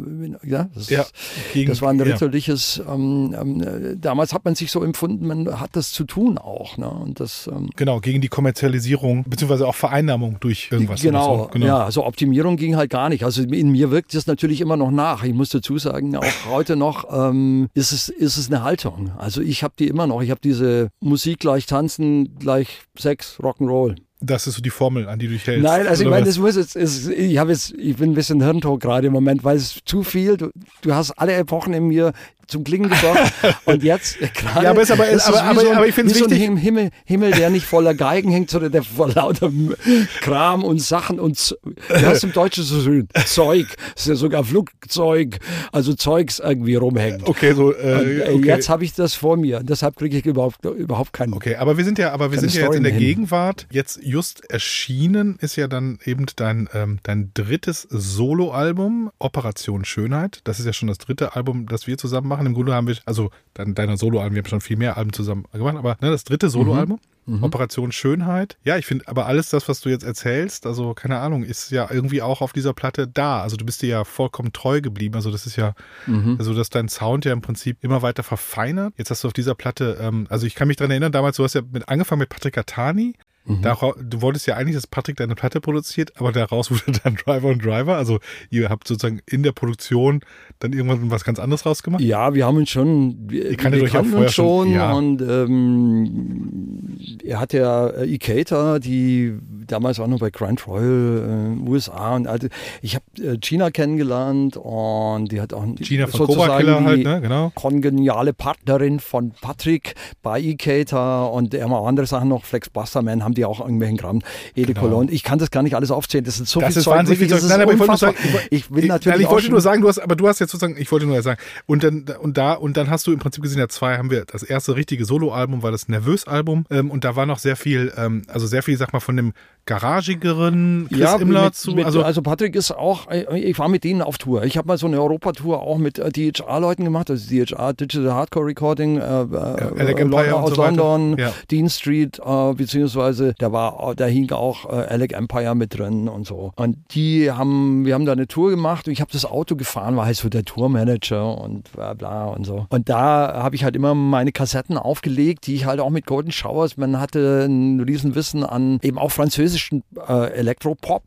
äh, Ja, das, Ja, gegen- das war ein ja. ritterliches, ähm, ähm, äh, damals hat man sich so empfunden, man hat das zu tun auch. Ne? Und das, ähm, Genau, gegen die Kommerzialisierung, beziehungsweise auch Vereinnahmung durch irgendwas. Genau, so. genau. ja, also Optimierung ging halt gar nicht. Also in mir wirkt das natürlich immer noch nach. Ich muss dazu sagen, auch heute noch ähm, ist, es, ist es eine Haltung. Also ich habe die immer noch. Ich habe diese Musik gleich tanzen, gleich Sex, Rock'n'Roll. Das ist so die Formel, an die du dich hältst. Nein, also ich meine, das muss jetzt, ist, ich habe jetzt, ich bin ein bisschen Hirntod gerade im Moment, weil es zu viel, du, du hast alle Epochen in mir zum Klingen gebracht und jetzt äh, gerade. Ja, aber ist aber- das aber- aber- so ein, aber ich find's wie so ein wichtig- Him- Himmel, Himmel, der nicht voller Geigen hängt, sondern der voller lauter Kram und Sachen und du hast im Deutschen so schön Zeug, das ist ja sogar Flugzeug, also Zeugs irgendwie rumhängt. Okay, so, äh, äh, okay. Jetzt habe ich das vor mir. Deshalb kriege ich überhaupt, überhaupt keinen. Okay, aber wir sind ja, aber wir sind ja jetzt in der hin. Gegenwart. Jetzt just erschienen ist ja dann eben dein, ähm, dein drittes Soloalbum, Operation Schönheit. Das ist ja schon das dritte Album, das wir zusammen machen. Im Grunde haben wir, also dein, deiner Soloalben, wir haben schon viel mehr Alben zusammen gemacht, aber ne, das dritte Soloalbum. Operation Schönheit. Ja, ich finde aber alles das, was du jetzt erzählst, also keine Ahnung, ist ja irgendwie auch auf dieser Platte da. Also du bist dir ja vollkommen treu geblieben. Also das ist ja, also dass dein Sound ja im Prinzip immer weiter verfeinert. Jetzt hast du auf dieser Platte, ähm, also ich kann mich daran erinnern, damals, du hast ja mit, angefangen mit Patrick Catani. Dara- du wolltest ja eigentlich, dass Patrick deine Platte produziert, aber daraus wurde dann Driver und Driver. Also ihr habt sozusagen in der Produktion dann irgendwann was ganz anderes rausgemacht. Ja, wir haben uns schon, wir, wir kannten uns schon, schon ja. und ähm, er hat ja äh, Ikata, die damals auch noch bei Grand Royal äh, USA und also ich habe äh, Gina kennengelernt und die hat auch Gina von sozusagen Cobra Killer die halt, ne? Genau. kongeniale Partnerin von Patrick bei Ikata und er haben auch andere Sachen noch, Flex Busterman haben die auch irgendwelchen Gramm, Ede Genau. Cologne. Ich kann das gar nicht alles aufzählen, das sind so Das viel ist Zeug, wahnsinnig viel wirklich, Zeug. das Nein, aber ich wollte nur unfassbar. sagen, ich will ich, natürlich nein, ich wollte nur sagen, du hast, aber du hast jetzt sozusagen, ich wollte nur sagen, und dann, und da, und dann hast du im Prinzip gesehen, ja, zwei haben wir, das erste richtige Soloalbum war das Nervös-Album, ähm, und da war noch sehr viel, ähm, also sehr viel, sag mal, von dem garagigeren Chris ja, Immler mit, zu, mit, also, also, Patrick ist auch, äh, ich war mit denen auf Tour. Ich habe mal so eine Europatour auch mit äh, DHR-Leuten gemacht, also DHR Digital Hardcore Recording äh, äh, Alec äh, Empire aus so. London, Ja. Dean Street, äh, beziehungsweise da war, da hing auch äh, Alec Empire mit drin und so. Und die haben, wir haben da eine Tour gemacht und ich habe das Auto gefahren, war halt so der Tourmanager und bla bla und so. Und da habe ich halt immer meine Kassetten aufgelegt, die ich halt auch mit Golden Showers, man hatte ein Riesenwissen an eben auch französischen äh, Elektropop,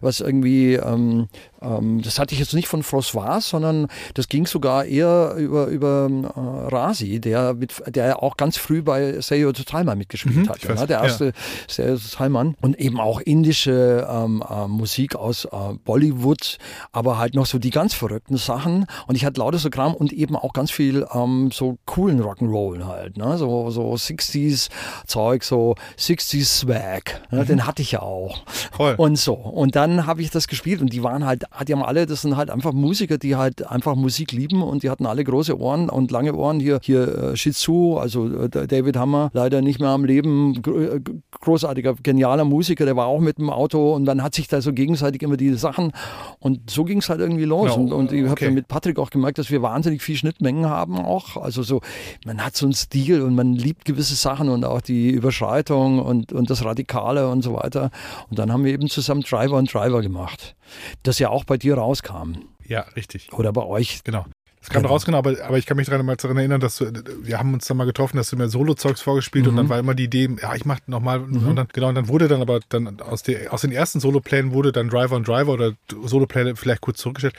was irgendwie, ähm, ähm, das hatte ich jetzt nicht von François, sondern das ging sogar eher über, über äh, Rasi, der, mit, der auch ganz früh bei Seyo Totalman mitgespielt Mhm, hat. ne? Der ja. erste Seyo Totalman. Und eben auch indische ähm, äh, Musik aus äh, Bollywood, aber halt noch so die ganz verrückten Sachen. Und ich hatte lauter so Kram und eben auch ganz viel ähm, so coolen Rock'n'Roll halt. Ne? So, so 60s Zeug, so 60s Swag. Ne? Den hatte ich ja auch. Voll. Und so. Und dann habe ich das gespielt und die waren halt, die haben alle, das sind halt einfach Musiker, die halt einfach Musik lieben und die hatten alle große Ohren und lange Ohren. Hier, hier äh, Shizu, also äh, David Hammer, leider nicht mehr am Leben, äh, großartiger, genialer Musiker, der war auch mit dem Auto und dann hat sich da so gegenseitig immer die Sachen und so ging es halt irgendwie los. Genau, Und, und ich habe okay. dann mit Patrick auch gemerkt, dass wir wahnsinnig viel Schnittmengen haben auch. Also so, man hat so einen Stil und man liebt gewisse Sachen und auch die Überschreitung und, und das Radikale und so weiter. Und dann haben wir eben zusammen Driver und Driver gemacht, das ja auch bei dir rauskam Ja, richtig. oder bei euch. Genau. Das kam Genau. raus, genau, aber, aber ich kann mich daran mal daran erinnern, dass du, wir haben uns dann mal getroffen, dass du mir Solo-Zeugs vorgespielt Mhm. und dann war immer die Idee, ja, ich mach nochmal und dann, genau, und dann wurde dann aber dann aus, der, aus den ersten Solo-Plänen wurde dann Driver und Driver oder Solo-Pläne vielleicht kurz zurückgestellt.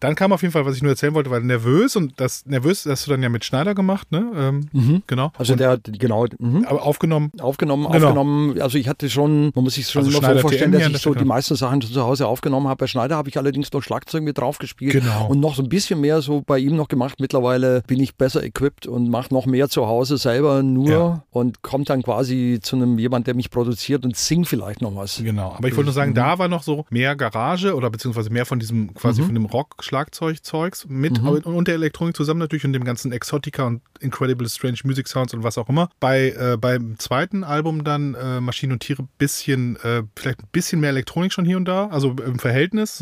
Dann kam auf jeden Fall, was ich nur erzählen wollte, war nervös und das nervös hast du dann ja mit Schneider gemacht, ne? Ähm, Genau. Also und, der, genau, mhm. aber aufgenommen. aufgenommen, Genau. aufgenommen. Also ich hatte schon, man muss sich schon Also immer Schneider so vorstellen, TM dass ich so die meisten Sachen zu Hause aufgenommen habe. Bei Schneider habe ich allerdings noch Schlagzeug mit drauf gespielt Genau. und noch so ein bisschen mehr so bei ihm noch gemacht. Mittlerweile bin ich besser equipped und mache noch mehr zu Hause selber nur Ja. und kommt dann quasi zu einem jemand, der mich produziert und singt vielleicht noch was. Genau, aber ich wollte nur sagen, da war noch so mehr Garage oder beziehungsweise mehr von diesem, quasi von dem Rock-Schlagzeug-Zeugs mit und, und der Elektronik zusammen natürlich und dem ganzen Exotica und Incredible Strange Music Sounds und was auch immer. Bei äh, beim zweiten Album dann äh, Maschinen und Tiere bisschen, äh, vielleicht ein bisschen mehr Elektronik schon hier und da, also im Verhältnis.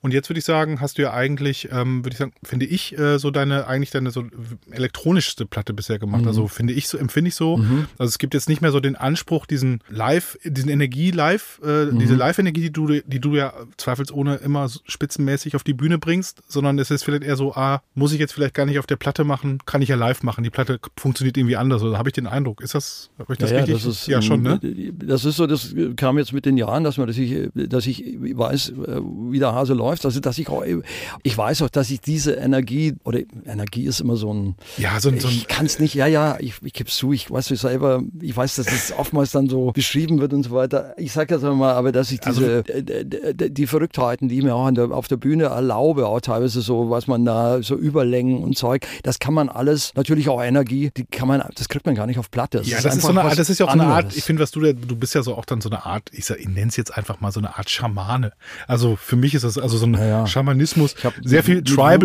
Und jetzt würde ich sagen, hast du ja eigentlich, ähm, würde ich sagen, finde ich äh, so deine, eigentlich deine so elektronischste Platte bisher gemacht. Also finde ich so, empfinde ich so. Also es gibt jetzt nicht mehr so den Anspruch, diesen Live, diesen Energie-Live, äh, diese Live-Energie, die du, die du ja zweifelsohne immer spitzenmäßig auf die Bühne bringst, sondern es ist vielleicht eher so, ah, muss ich jetzt vielleicht gar nicht auf der Platte machen, kann ich ja live machen. Die Platte funktioniert irgendwie anders. Oder habe ich den Eindruck? Ist das, habe ich das ja, richtig? das ist, ja, schon, ne? Das ist so, das kam jetzt mit den Jahren, dass man, dass ich, dass ich weiß, wie der Hase läuft. Also, dass ich auch, ich weiß auch, dass ich diese Energie, oder Energie ist immer so ein, Ja, so, ein- so ein, ich kann es nicht, ja, ja, ich, ich gebe es zu, ich weiß es selber, ich weiß, dass es oftmals dann so beschrieben wird und so weiter. Ich sage das mal, aber dass ich Also diese, d- die Verrücktheiten, die ich mir auch der, auf der Bühne erlaube, auch teilweise so, was man da, so Überlängen und Zeug, das kann man alles, natürlich auch Energie, die kann man, das kriegt man gar nicht auf Platte. Ja, das ist so eine das ist ja auch so eine Art, anderes. ich finde, was du, da- du bist ja so auch dann so eine Art, ich, sag, ich nenne es jetzt einfach mal so eine Art Schamane. Also für mich ist das also so ein Ja. Schamanismus, hab- sehr viel Tribal,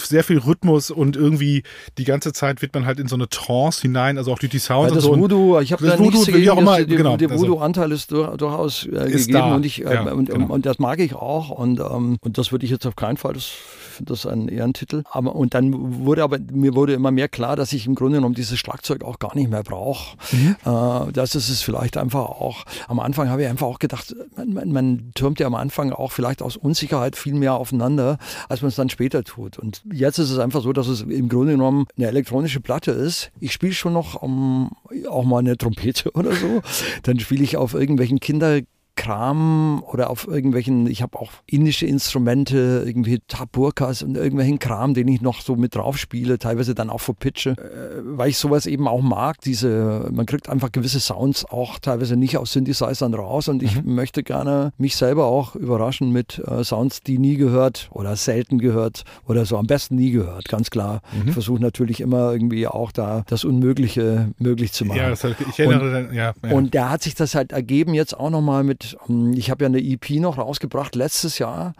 sehr viel Rhythmus und irgendwie die ganze Zeit wird man halt in so eine Trance hinein, also auch durch die Sounds Ja, das und so. Voodoo, ich habe das da nichts Voodoo, wie dagegen, auch immer, der, genau, der also- Voodoo-Anteil ist dur- durchaus äh, Ist gegeben da, und, ich, äh, ja, und, genau. und das mag ich auch und, ähm, und das würde ich jetzt auf keinen Fall, das finde das ein Ehrentitel. Aber, und dann wurde aber, mir wurde immer mehr klar, dass ich im Grunde genommen dieses Schlagzeug auch gar nicht mehr brauche. Mhm. Äh, das ist es vielleicht einfach auch, am Anfang habe ich einfach auch gedacht, man, man, man türmt ja am Anfang auch vielleicht aus Unsicherheit viel mehr aufeinander, als man es dann später tut. Und jetzt ist es einfach so, dass es im Grunde genommen eine elektronische Platte ist. Ich spiele schon noch um, auch mal eine Trompete oder so. Dann spiele ich auf irgendwelchen Kinder Kram oder auf irgendwelchen, ich habe auch indische Instrumente, irgendwie Taburkas und irgendwelchen Kram, den ich noch so mit drauf spiele, teilweise dann auch verpitche, äh, weil ich sowas eben auch mag, diese, man kriegt einfach gewisse Sounds auch teilweise nicht aus Synthesizern raus und ich möchte gerne mich selber auch überraschen mit äh, Sounds, die nie gehört oder selten gehört oder so am besten nie gehört, ganz klar. Ich versuche natürlich immer irgendwie auch da das Unmögliche möglich zu machen. ja, das, ich erinnere dann, ja, ja. Und da hat sich das halt ergeben jetzt auch nochmal mit, ähm, ich habe ja eine EP noch rausgebracht letztes Jahr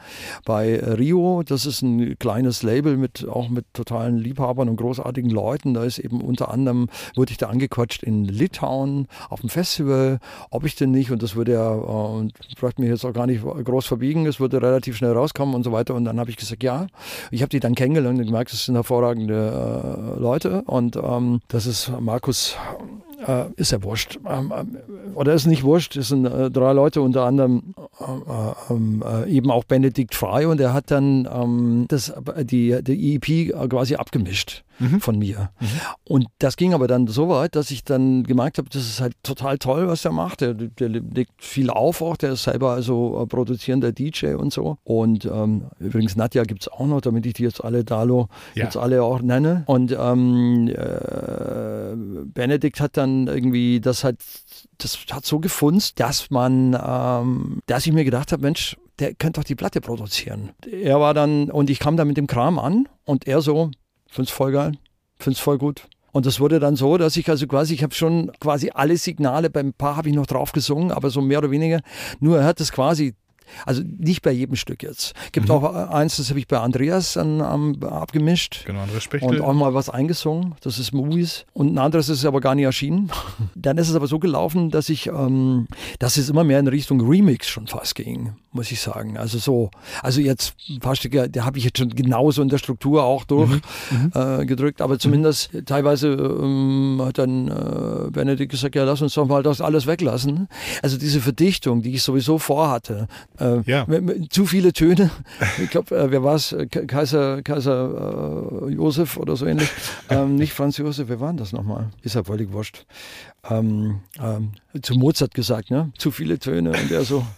bei Rio. Das ist ein kleines Label mit auch mit totalen Liebhabern und großartigen Leuten. Da ist eben unter anderem, wurde ich da angequatscht in Litauen auf dem Festival, ob ich denn nicht, und das würde ja, äh, und vielleicht mich jetzt auch gar nicht groß verbiegen, es würde relativ schnell rauskommen und so weiter. Und dann habe ich gesagt, ja. Ich habe die dann kennengelernt und gemerkt, das sind hervorragende äh, Leute. Und ähm, das ist Markus äh, ist ja wurscht. Ähm, ähm, oder ist nicht wurscht, es sind äh, drei Leute, unter anderem äh, ähm, äh, eben auch Benedikt Frey und er hat dann ähm, das, die, die EP quasi abgemischt. Von mir. Und das ging aber dann so weit, dass ich dann gemerkt habe, das ist halt total toll, was er macht. Der, der legt viel auf auch, der ist selber also äh, produzierender DJ und so. Und ähm, übrigens Nadja gibt es auch noch, damit ich die jetzt alle Dalo Ja. jetzt alle auch nenne. Und ähm, äh, Benedikt hat dann irgendwie das halt, das hat so gefunzt, dass man, ähm, dass ich mir gedacht habe, Mensch, der könnte doch die Platte produzieren. Er war dann, und ich kam da mit dem Kram an und er so, find's voll geil, find's voll gut. Und das wurde dann so, dass ich also quasi, ich habe schon quasi alle Signale, beim Paar habe ich noch drauf gesungen, aber so mehr oder weniger, nur er hat es quasi, also nicht bei jedem Stück jetzt. Gibt auch eins, das habe ich bei Andreas an, am, abgemischt. Genau, André Spechtel. Und auch mal was eingesungen, das ist Movies. Und ein anderes ist aber gar nicht erschienen. Dann ist es aber so gelaufen, dass ich, ähm, dass es immer mehr in Richtung Remix schon fast ging, muss ich sagen. Also so, also jetzt ein paar Stücke, da habe ich jetzt schon genauso in der Struktur auch Mhm. durchgedrückt, äh, gedrückt. aber zumindest teilweise ähm, hat dann äh, Benedikt gesagt, ja, lass uns doch mal das alles weglassen. Also diese Verdichtung, die ich sowieso vorhatte, äh, Ja. zu viele Töne. Ich glaube, äh, wer war es? Kaiser, Kaiser äh, Josef oder so ähnlich. ähm, nicht Franz Josef, wer war denn das nochmal? Ist ja völlig wurscht. Ähm, ähm, zu Mozart gesagt, ne? Zu viele Töne und er so.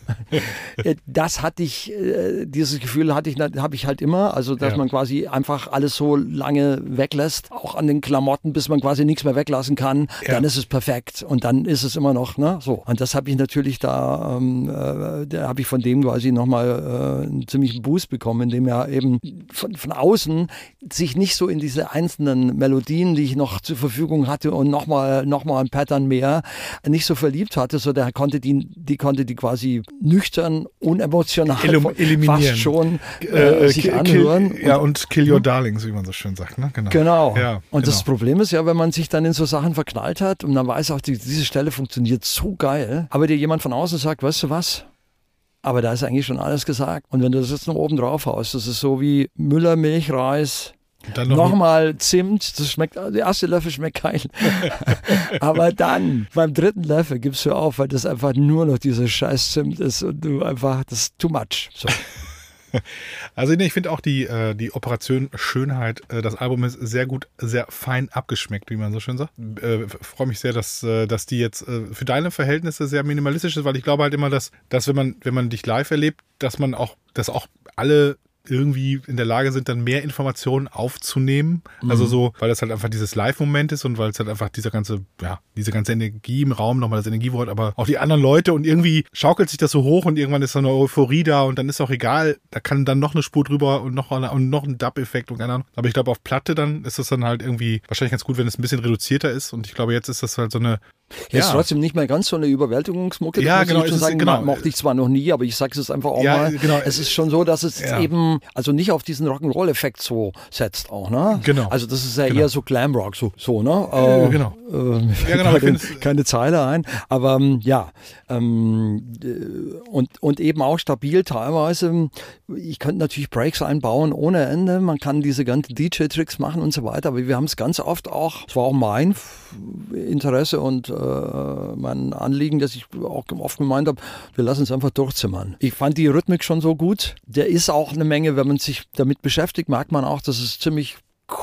Äh, das hatte ich, äh, dieses Gefühl hatte ich, habe ich halt immer. Also, dass Ja. man quasi einfach alles so lange weglässt, auch an den Klamotten, bis man quasi nichts mehr weglassen kann. Ja. Dann ist es perfekt und dann ist es immer noch, ne? So. Und das habe ich natürlich da, ähm, äh, da habe ich von dem quasi nochmal äh, einen ziemlichen Boost bekommen, indem er eben von, von außen sich nicht so in diese einzelnen Melodien, die ich noch zur Verfügung hatte und nochmal noch mal ein Pattern mehr, nicht so verliebt hatte, so der konnte die, die konnte die quasi nüchtern, unemotional Elim- fast schon äh, sich kill- anhören. Kill, ja, Und- und Kill Your Darlings, wie man so schön sagt. Ne? Genau. Genau. Ja, und genau. das Problem ist ja, wenn man sich dann in so Sachen verknallt hat und man weiß auch, die, diese Stelle funktioniert so geil, aber dir jemand von außen sagt, weißt du was? Aber da ist eigentlich schon alles gesagt. Und wenn du das jetzt noch oben drauf haust, das ist so wie Müller, Milch, Reis, Und dann noch Nochmal Zimt, das schmeckt, der erste Löffel schmeckt geil. Aber dann, beim dritten Löffel gibst du auf, weil das einfach nur noch dieser scheiß Zimt ist und du einfach, das ist too much. So. Also nee, ich finde auch die, äh, die Operation Schönheit, äh, das Album ist sehr gut, sehr fein abgeschmeckt, wie man so schön sagt. Äh, Freue mich sehr, dass, dass die jetzt für deine Verhältnisse sehr minimalistisch ist, weil ich glaube halt immer, dass, dass wenn man, wenn man dich live erlebt, dass man auch, dass auch alle irgendwie in der Lage sind, dann mehr Informationen aufzunehmen. Also so, weil das halt einfach dieses Live-Moment ist und weil es halt einfach dieser ganze, ja, diese ganze Energie im Raum, nochmal das Energiewort, aber auch die anderen Leute und irgendwie schaukelt sich das so hoch und irgendwann ist so eine Euphorie da und dann ist auch egal, da kann dann noch eine Spur drüber und noch, eine, und noch ein Dub-Effekt und keine Ahnung. Aber ich glaube, auf Platte dann ist das dann halt irgendwie wahrscheinlich ganz gut, wenn es ein bisschen reduzierter ist und ich glaube, jetzt ist das halt so eine, Jetzt Ja. trotzdem nicht mehr ganz so eine Überwältigungsmucke. Ja, genau, Ich schon es ist- sagen, genau. mochte ich zwar noch nie, aber ich sage es einfach auch Ja, mal. genau. Es ist schon so, dass es Ja. eben, also nicht auf diesen Rock'n'Roll-Effekt so setzt auch, ne? Genau. Also das ist ja Genau. eher so Glamrock, so, so ne? Äh, genau. Äh, Ja, genau, find's- keine Zeile ein. Aber ähm, ja, ähm, äh, und, und eben auch stabil teilweise. Ich könnte natürlich Breaks einbauen ohne Ende. Man kann diese ganzen DJ-Tricks machen und so weiter. Aber wir haben es ganz oft auch, es war auch mein Interesse und äh, mein Anliegen, dass ich auch oft gemeint habe, wir lassen es einfach durchzimmern. Ich fand die Rhythmik schon so gut. Der ist auch eine Menge, wenn man sich damit beschäftigt, merkt man auch, dass es ziemlich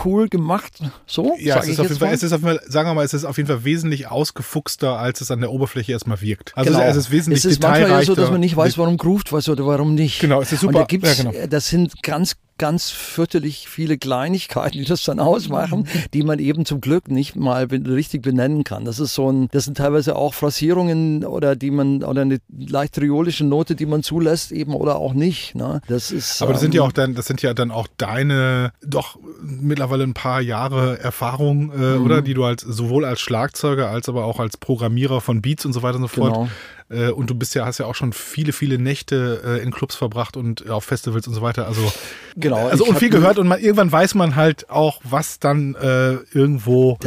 cool gemacht. So, ja, es ist, auf jeden Fall, es ist auf jeden Fall, sagen wir mal, es ist auf jeden Fall wesentlich ausgefuchster, als es an der Oberfläche erstmal wirkt. Also genau. es ist wesentlich Es ist manchmal ja so, dass man nicht weiß, warum groovt was oder warum nicht. Genau, es ist Und super. da gibt's, Ja, genau. das sind ganz, ganz fürchterlich viele Kleinigkeiten, die das dann ausmachen, die man eben zum Glück nicht mal richtig benennen kann. Das ist so ein, das sind teilweise auch Phrasierungen oder die man, oder eine leicht triolische Note, die man zulässt eben oder auch nicht. Ne? Das ist. Aber das sind ähm, ja auch dann, das sind ja dann auch deine doch mittlerweile ein paar Jahre Erfahrung, äh, Mhm. oder? Die du als sowohl als Schlagzeuger als aber auch als Programmierer von Beats und so weiter und so fort. Genau. Äh, und du bist ja, hast ja auch schon viele, viele Nächte äh, in Clubs verbracht und auf Festivals und so weiter. Also, Genau. also ich und viel gehört und man, irgendwann weiß man halt auch, was dann äh, irgendwo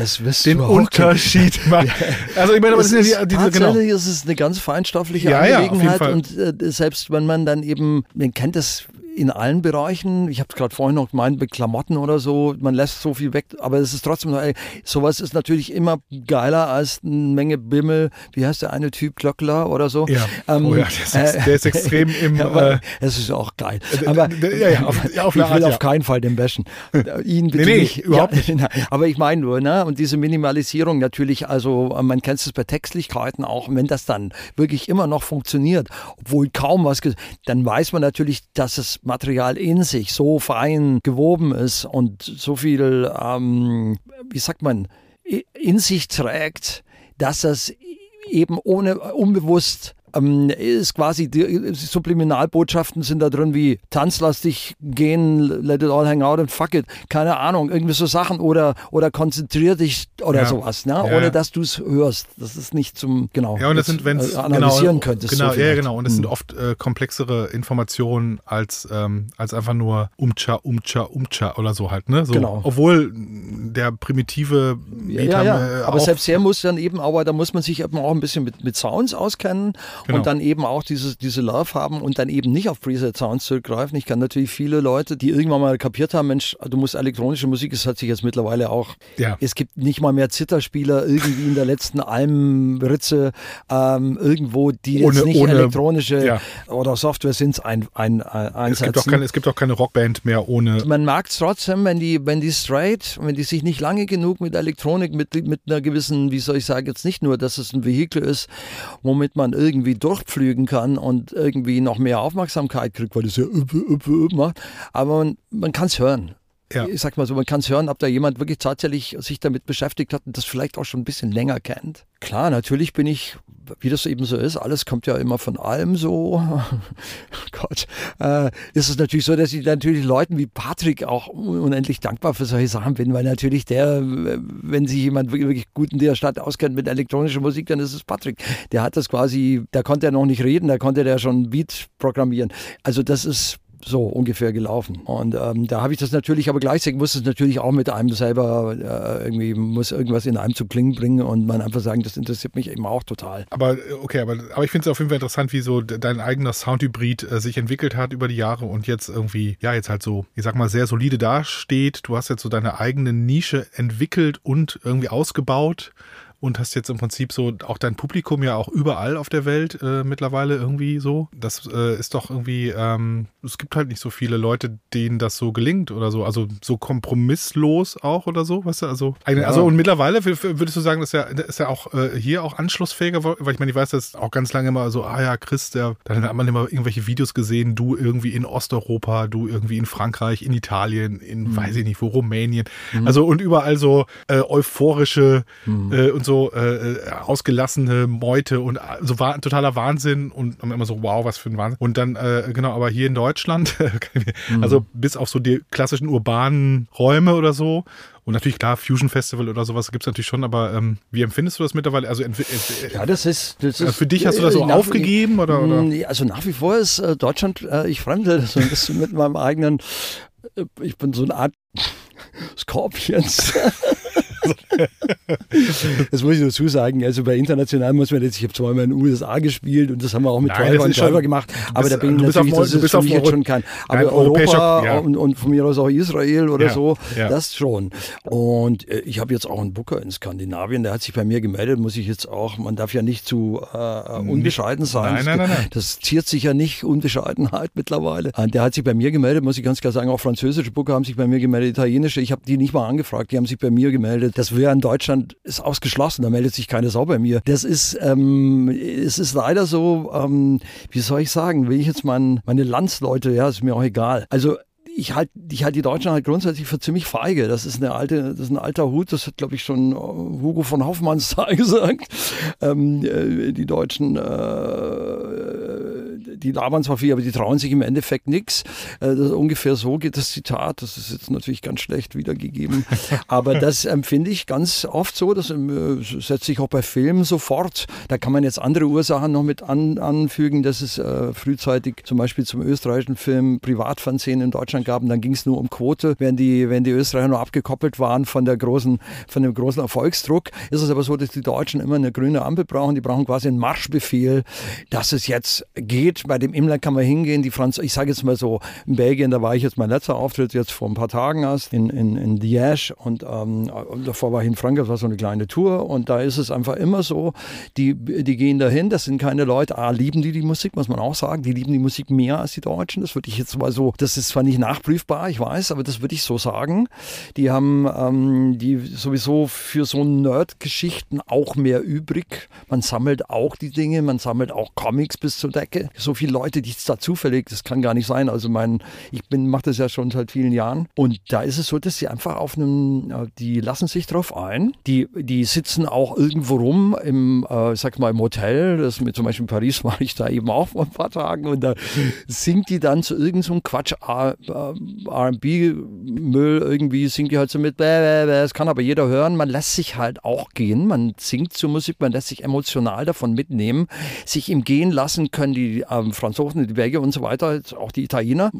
den Unterschied macht. Also ich meine, aber das Es sind ja ist die, diese, genau. tatsächlich ist es eine ganz feinstoffliche Ja, ja, Angelegenheit Fall. und äh, selbst wenn man dann eben, man kennt das in allen Bereichen. Ich habe es gerade vorhin noch gemeint, mit Klamotten oder so, man lässt so viel weg, aber es ist trotzdem, ey, sowas ist natürlich immer geiler als eine Menge Bimmel. Wie heißt der eine Typ, Glöckler oder so? Ja, ähm, oh ja der, ist, der ist extrem im... ja, äh, es ist auch geil. Aber ja, ja, auf, auf ich will Art, auf keinen Fall den bashen. Ihn bitte nee, nee, nicht. Überhaupt nicht. Aber ich meine nur, ne, und diese Minimalisierung natürlich, also man kennt es bei Textlichkeiten auch, wenn das dann wirklich immer noch funktioniert, obwohl kaum was, dann weiß man natürlich, dass das Material in sich so fein gewoben ist und so viel, ähm, wie sagt man, in sich trägt, dass das eben ohne unbewusst ähm, ist quasi die Subliminalbotschaften sind da drin wie tanz, lass dich gehen, let it all hang out and fuck it. Keine Ahnung, irgendwie so Sachen oder, oder konzentrier dich oder ja. sowas, ne? Ja, ohne dass du es hörst. Das ist nicht zum, genau, ja, und das sind, äh, analysieren genau, könntest. Genau, so ja, genau. Und es hm. sind oft äh, komplexere Informationen als, ähm, als einfach nur umcha, umcha, umcha oder so halt, ne? So, genau. Obwohl der primitive Meter, ja, ja. Aber selbst der muss dann eben, aber da muss man sich eben auch ein bisschen mit, mit Sounds auskennen Genau. Und dann eben auch dieses, diese Love haben und dann eben nicht auf Preset Sounds zurückgreifen. Ich kann natürlich viele Leute, die irgendwann mal kapiert haben, Mensch, du musst elektronische Musik, es hat sich jetzt mittlerweile auch, ja. es gibt nicht mal mehr Zitterspieler irgendwie in der letzten Almritze ähm, irgendwo, die ohne, jetzt nicht ohne, elektronische ja. oder Software sind, ein, ein, ein, einsetzen. Es gibt, auch keine, es gibt auch keine Rockband mehr ohne. Man mag es trotzdem, wenn die, wenn die straight, wenn die sich nicht lange genug mit Elektronik, mit, mit einer gewissen, wie soll ich sagen, jetzt nicht nur, dass es ein Vehikel ist, womit man irgendwie durchpflügen kann und irgendwie noch mehr Aufmerksamkeit kriegt, weil es ja üpp, üpp, üpp macht. Aber man, man kann es hören. Ja. Ich sag mal so, man kann es hören, ob da jemand wirklich tatsächlich sich damit beschäftigt hat und das vielleicht auch schon ein bisschen länger kennt. Klar, natürlich bin ich, wie das eben so ist, alles kommt ja immer von allem so. Gott, äh, ist es natürlich so, dass ich natürlich Leuten wie Patrick auch unendlich dankbar für solche Sachen bin, weil natürlich der, wenn sich jemand wirklich gut in der Stadt auskennt mit elektronischer Musik, dann ist es Patrick. Der hat das quasi, da konnte er noch nicht reden, da konnte der schon Beat programmieren. Also das ist so ungefähr gelaufen. Und ähm, da habe ich das natürlich, aber gleichzeitig muss es natürlich auch mit einem selber äh, irgendwie, muss irgendwas in einem zu klingen bringen und man einfach sagen, das interessiert mich eben auch total. Aber okay, aber, aber ich finde es auf jeden Fall interessant, wie so dein eigener Soundhybrid äh, sich entwickelt hat über die Jahre und jetzt irgendwie, ja, jetzt halt so, ich sag mal, sehr solide dasteht. Du hast jetzt so deine eigene Nische entwickelt und irgendwie ausgebaut und hast jetzt im Prinzip so auch dein Publikum ja auch überall auf der Welt äh, mittlerweile irgendwie so. Das äh, ist doch irgendwie, ähm, es gibt halt nicht so viele Leute, denen das so gelingt oder so. Also so kompromisslos auch oder so, weißt du? Also, ja. also und mittlerweile würdest du sagen, dass er, ist ja auch äh, hier auch anschlussfähiger, weil ich meine, ich weiß, dass auch ganz lange immer so, ah ja, Chris, der, dann hat man immer irgendwelche Videos gesehen, du irgendwie in Osteuropa, du irgendwie in Frankreich, in Italien, in mhm. weiß ich nicht wo, Rumänien. Mhm. Also und überall so äh, euphorische mhm. äh, und so äh, ausgelassene Meute und so war totaler Wahnsinn und immer so, wow, was für ein Wahnsinn. Und dann, äh, genau, aber hier in Deutschland, mhm. also bis auf so die klassischen urbanen Räume oder so, und natürlich, klar, Fusion Festival oder sowas gibt es natürlich schon, aber ähm, wie empfindest du das mittlerweile? Also, ja, das ist. Das ist für dich hast du das so äh, aufgegeben? Oder, oder? Also nach wie vor ist äh, Deutschland, äh, ich fremdel so ein bisschen mit meinem eigenen, äh, ich bin so eine Art Scorpions. das muss ich dazu sagen. Also bei international muss man jetzt, ich habe zweimal in den USA gespielt und das haben wir auch mit Nein, und selber gemacht, aber da bin ich natürlich, auf, das ist mich jetzt schon kein, aber Europa ja. und, und, von mir aus auch Israel oder ja, so, ja. das schon. Und äh, ich habe jetzt auch einen Booker in Skandinavien, der hat sich bei mir gemeldet, muss ich jetzt auch, man darf ja nicht zu äh, unbescheiden sein. Nein, nein, nein, nein. Das ziert sich ja nicht, Unbescheidenheit mittlerweile. Der hat sich bei mir gemeldet, muss ich ganz klar sagen, auch französische Booker haben sich bei mir gemeldet, italienische, ich habe die nicht mal angefragt, die haben sich bei mir gemeldet. Das wäre in Deutschland ist ausgeschlossen, da meldet sich keine Sau bei mir. Das ist, ähm, es ist leider so, ähm, wie soll ich sagen, will ich jetzt mein, meine Landsleute, ja, ist mir auch egal. Also ich halte ich halt die Deutschen halt grundsätzlich für ziemlich feige. Das ist eine alte, das ist ein alter Hut, das hat, glaube ich, schon Hugo von Hoffmannsthal gesagt. Ähm, äh, die Deutschen, äh, die labern zwar viel, aber die trauen sich im Endeffekt nichts. Äh, ungefähr so geht das Zitat. Das ist jetzt natürlich ganz schlecht wiedergegeben. aber das empfinde ich ganz oft so. Das äh, setzt sich auch bei Filmen sofort. Da kann man jetzt andere Ursachen noch mit an, anfügen. Das ist äh, frühzeitig zum Beispiel zum österreichischen Film Privatfernsehen in Deutschland Angaben, dann ging es nur um Quote. Wenn die, wenn die Österreicher nur abgekoppelt waren von, der großen, von dem großen Erfolgsdruck, ist es aber so, dass die Deutschen immer eine grüne Ampel brauchen. Die brauchen quasi einen Marschbefehl, dass es jetzt geht bei dem Imler kann man hingehen, die Franz, ich sage jetzt mal so, in Belgien, da war ich jetzt mein letzter Auftritt jetzt vor ein paar Tagen erst in, in, in Liège und, ähm, davor war ich in Frankreich, das war so eine kleine Tour und da ist es einfach immer so, die, die gehen dahin, das sind keine Leute, A, lieben die die Musik, muss man auch sagen, die lieben die Musik mehr als die Deutschen, das würde ich jetzt mal so, das ist zwar nicht nachprüfbar, ich weiß, aber das würde ich so sagen. Die haben ähm, die sowieso für so Nerd-Geschichten auch mehr übrig. Man sammelt auch die Dinge, man sammelt auch Comics bis zur Decke. So viele Leute, die es da zufällig, das kann gar nicht sein. Also mein, ich bin, mache das ja schon seit vielen Jahren. Und da ist es so, dass sie einfach auf einem, die lassen sich drauf ein. Die, die sitzen auch irgendwo rum im, äh, sag mal, im Hotel. Das mit zum Beispiel in Paris war ich da eben auch vor ein paar Tagen und da singt die dann zu irgendeinem so Quatsch RB-Müll irgendwie, singt die halt so mit, das kann aber jeder hören. Man lässt sich halt auch gehen. Man singt zur Musik, man lässt sich emotional davon mitnehmen. Sich im Gehen lassen können die ähm, Franzosen, die Belgier und so weiter, auch die Italiener.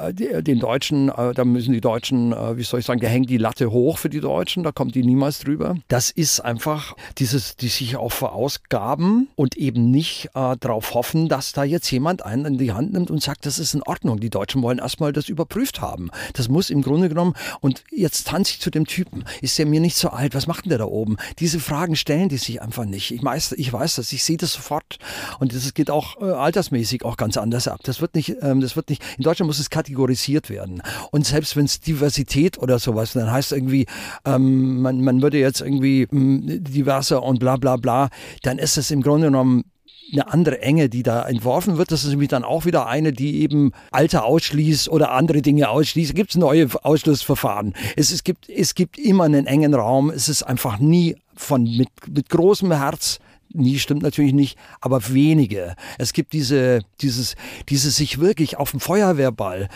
Äh, den Deutschen, äh, da müssen die Deutschen, äh, wie soll ich sagen, da hängt die Latte hoch für die Deutschen, da kommt die niemals drüber. Das ist einfach dieses, die sich auch verausgaben und eben nicht äh, darauf hoffen, dass da jetzt jemand einen in die Hand nimmt und sagt, das ist in Ordnung. Die Deutschen wollen erstmal das überprüft haben. Das muss im Grunde genommen, und jetzt tanze ich zu dem Typen, ist der mir nicht so alt, was macht denn der da oben? Diese Fragen stellen die sich einfach nicht. Ich weiß, ich weiß das, ich sehe das sofort. Und das geht auch äh, altersmäßig auch ganz anders ab. Das wird nicht, ähm, das wird nicht, in Deutschland muss es kategorisiert werden. Und selbst wenn es Diversität oder sowas, dann heißt irgendwie, ähm, man, man würde jetzt irgendwie mh, hm, diverser und bla bla bla, dann ist es im Grunde genommen eine andere Enge, die da entworfen wird. Das ist nämlich dann auch wieder eine, die eben Alter ausschließt oder andere Dinge ausschließt. Gibt es neue Ausschlussverfahren? Es, es, gibt, es gibt immer einen engen Raum. Es ist einfach nie von mit, mit großem Herz nie stimmt natürlich nicht, aber wenige. Es gibt diese, dieses, dieses sich wirklich auf dem Feuerwehrball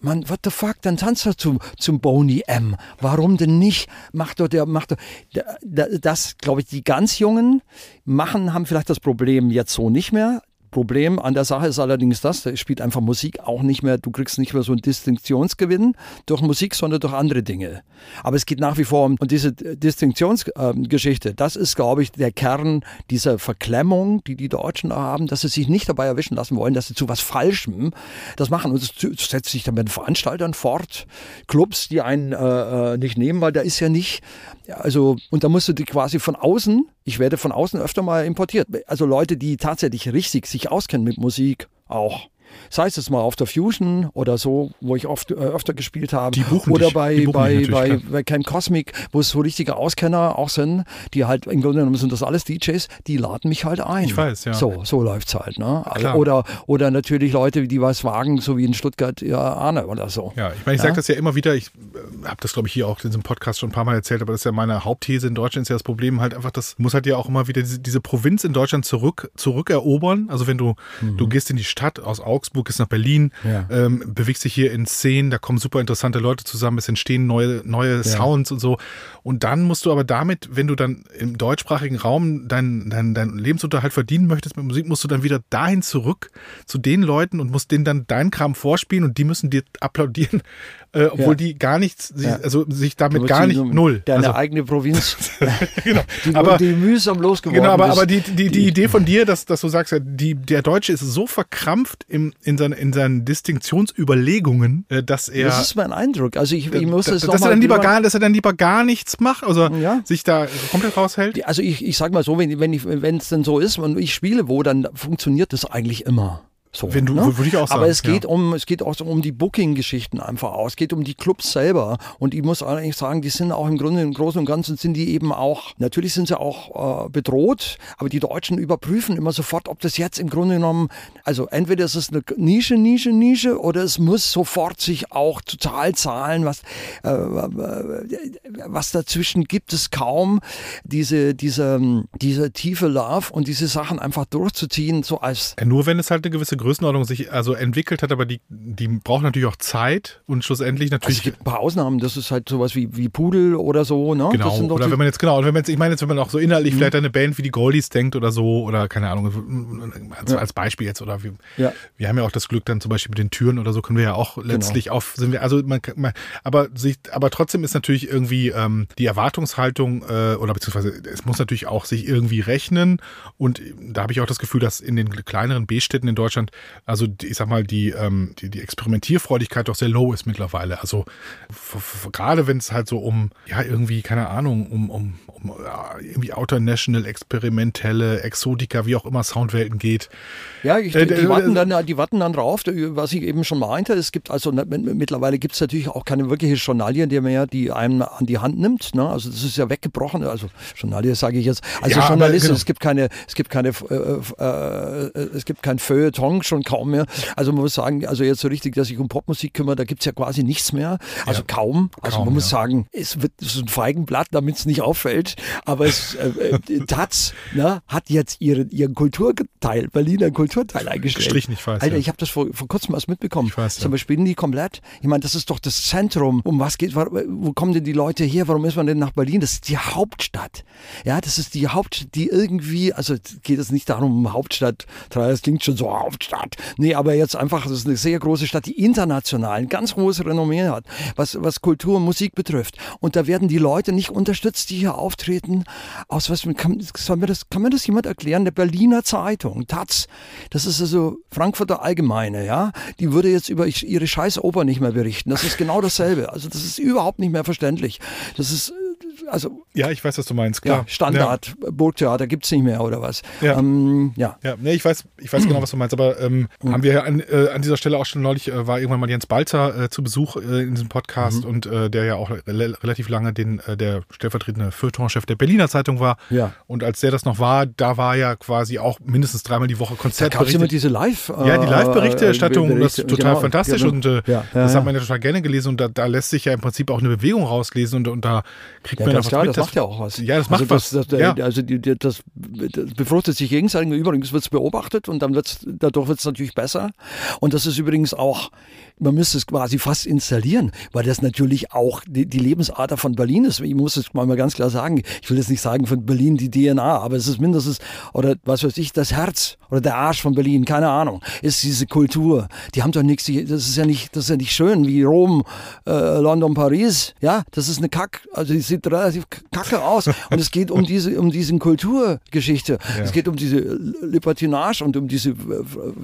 man, what the fuck, dann tanzt er zum, zum Boney M. Warum denn nicht? Macht doch der, macht doch, das, glaube ich, die ganz Jungen machen, haben vielleicht das Problem jetzt so nicht mehr. Problem an der Sache ist allerdings das, da spielt einfach Musik auch nicht mehr, du kriegst nicht mehr so einen Distinktionsgewinn durch Musik, sondern durch andere Dinge. Aber es geht nach wie vor um und diese Distinktionsgeschichte, das ist, glaube ich, der Kern dieser Verklemmung, die die Deutschen haben, dass sie sich nicht dabei erwischen lassen wollen, dass sie zu was Falschem das machen. Und das setzt sich dann mit Veranstaltern fort, Clubs, die einen äh, äh nicht nehmen, weil da ist ja nicht, also, und da musst du die quasi von außen ich werde von außen öfter mal importiert. Also Leute, die tatsächlich richtig sich auskennen mit Musik auch. Sei es jetzt mal auf der Fusion oder so, wo ich oft äh, öfter gespielt habe. Die buchen oder dich. bei, bei, bei, bei Camp Cosmic, wo es so richtige Auskenner auch sind, die halt im Grunde genommen sind das alles DJs, die laden mich halt ein. Ich weiß, ja. So, so läuft es halt. Ne? Klar. oder, oder natürlich Leute, die was wagen, so wie in Stuttgart, ja, Arne oder so. Ja, ich meine, ich Ja? sage das ja immer wieder, ich äh, habe das, glaube ich, hier auch in diesem Podcast schon ein paar Mal erzählt, aber das ist ja meine Hauptthese in Deutschland, ist ja das Problem halt einfach, das muss halt ja auch immer wieder diese, diese Provinz in Deutschland zurück, zurückerobern. Also wenn du, du gehst in die Stadt aus Augsburg, gehst nach Berlin. Ja. ähm, bewegst dich hier in Szenen, da kommen super interessante Leute zusammen, es entstehen neue, neue Sounds und so. Und dann musst du aber damit, wenn du dann im deutschsprachigen Raum deinen dein, dein Lebensunterhalt verdienen möchtest mit Musik, musst du dann wieder dahin zurück zu den Leuten und musst denen dann deinen Kram vorspielen und die müssen dir applaudieren, äh, obwohl Ja. die gar nichts, sie- Ja. also sich damit gar nicht, null. Deine Also, eigene Provinz, genau. die, aber, die mühsam losgeworden Genau, aber, bist. aber die, die, die Idee von dir, dass, dass du sagst, ja, die, der Deutsche ist so verkrampft im, in, seinen, in seinen Distinktionsüberlegungen, äh, dass er. Das ist mein Eindruck. Also ich, ich muss dass, es dass, noch er mal dann lieber gar, dass er dann lieber gar nichts macht, also Ja. sich da komplett raushält. Also ich, ich sag mal so, wenn, wenn ich, wenn es denn so ist und ich spiele wo, dann funktioniert das eigentlich immer. So, Wenn du- ne? würde ich auch sagen, Aber es geht ja. um, es geht auch um die Booking-Geschichten einfach aus. Es geht um die Clubs selber. Und ich muss eigentlich sagen, die sind auch im Grunde, im Großen und Ganzen sind die eben auch, natürlich sind sie auch äh, bedroht, aber die Deutschen überprüfen immer sofort, ob das jetzt im Grunde genommen, also entweder ist es eine Nische, Nische, Nische, oder es muss sofort sich auch total zahlen, was, äh, was dazwischen gibt es kaum, diese, diese, diese tiefe Love und diese Sachen einfach durchzuziehen, so als Ja, nur wenn es halt eine gewisse Größenordnung sich also entwickelt hat, aber die, die braucht natürlich auch Zeit und schlussendlich Also es natürlich. gibt ein paar Ausnahmen, das ist halt sowas wie, wie Pudel oder so, ne? Genau, das sind doch oder wenn man jetzt, genau, wenn man jetzt, ich meine jetzt, wenn man auch so inhaltlich Mhm. vielleicht an eine Band wie die Goldies denkt oder so, oder keine Ahnung, als, als Beispiel jetzt, oder wir, Ja. wir haben ja auch das Glück dann zum Beispiel mit den Türen oder so können wir ja auch Genau. letztlich auf, sind wir, also man, man aber sich, aber trotzdem ist natürlich irgendwie ähm, die Erwartungshaltung, äh, oder beziehungsweise es muss natürlich auch sich irgendwie rechnen und da habe ich auch das Gefühl, dass in den kleineren B-Städten in Deutschland und also ich sag mal, die, ähm, die, die Experimentierfreudigkeit doch sehr low ist mittlerweile. Also gerade wenn es halt so um, ja, irgendwie, keine Ahnung, um, um, um ja, irgendwie Outer National, experimentelle, Exotika, wie auch immer Soundwelten geht. Ja, ich, die, die, äh, warten dann, die warten dann drauf, was ich eben schon meinte. Es gibt also mittlerweile gibt es natürlich auch keine wirkliche Journalie, die mehr die einem an die Hand nimmt. Ne? Also das ist ja weggebrochen. Also Journalie sage ich jetzt. Also ja, Journalisten, genau. es gibt keine, es gibt keine, äh, äh, es gibt kein Feuilleton schon kaum mehr. Also man muss sagen, also jetzt so richtig, dass sich um Popmusik kümmert, da gibt es ja quasi nichts mehr. Also ja, kaum. Also kaum, man muss ja. sagen, es wird so ein Feigenblatt, damit es nicht auffällt. Aber es, äh, Taz ne, hat jetzt ihren, ihren Kulturteil, Berliner Kulturteil eingestellt. Gestrichen, ich weiß. Alter, ja. ich habe das vor, vor kurzem erst mitbekommen. Ich weiß, Zum Beispiel die komplett. Ich meine, das ist doch das Zentrum. Um was geht, wo kommen denn die Leute her? Warum ist man denn nach Berlin? Das ist die Hauptstadt. Ja, das ist die Hauptstadt, die irgendwie, also geht es nicht darum, Hauptstadt, das klingt schon so Hauptstadt. Nee, aber jetzt einfach, das ist eine sehr große Stadt, die international ein ganz hohes Renommee hat, was, was Kultur und Musik betrifft. Und da werden die Leute nicht unterstützt, die hier auftreten. Aus was, kann, kann, mir das, kann mir das jemand erklären? Der Berliner Zeitung, Taz, das ist also Frankfurter Allgemeine, ja, die würde jetzt über ihre scheiß Oper nicht mehr berichten. Das ist genau dasselbe. Also das ist überhaupt nicht mehr verständlich. Das ist also. Ja, ich weiß, was du meinst, klar. Ja, Standard, ja. Burgtheater gibt es nicht mehr oder was. Ja. Ähm, ja. ja. Nee, ich weiß, ich weiß genau, was du meinst, aber ähm, mhm. haben wir an, äh, an dieser Stelle auch schon neulich, äh, war irgendwann mal Jens Balzer äh, zu Besuch äh, in diesem Podcast mhm. und äh, der ja auch re relativ lange den, äh, der stellvertretende Feuilletonchef der Berliner Zeitung war. Ja. Und als der das noch war, da war ja quasi auch mindestens dreimal die Woche Konzert. Da gab immer diese Live- Ja, die Live-Berichterstattung, das ist total genau, fantastisch genau. und das hat man ja total gerne gelesen und da, da, lässt sich ja im Prinzip auch eine Bewegung rauslesen und, und da kriegt man was klar, mit. Das macht ja auch was. Ja, das macht also was. Das, ja. Also die, die, das, das, befruchtet sich gegenseitig. Übrigens wird es beobachtet und dann wird's, dadurch wird es natürlich besser. Und das ist übrigens auch, man müsste es quasi fast installieren, weil das natürlich auch die, die Lebensader von Berlin ist. Ich muss es mal ganz klar sagen. Ich will jetzt nicht sagen von Berlin die DNA, aber es ist mindestens, oder was weiß ich, das Herz oder der Arsch von Berlin, keine Ahnung, ist diese Kultur. Die haben doch nichts, das ist ja nicht, das ist ja nicht schön wie Rom, äh, London, Paris. Ja, das ist eine Kack, also die sieht relativ kacke aus. Und es geht um diese, um diese Kulturgeschichte. Ja. Es geht um diese Libertinage und um diese,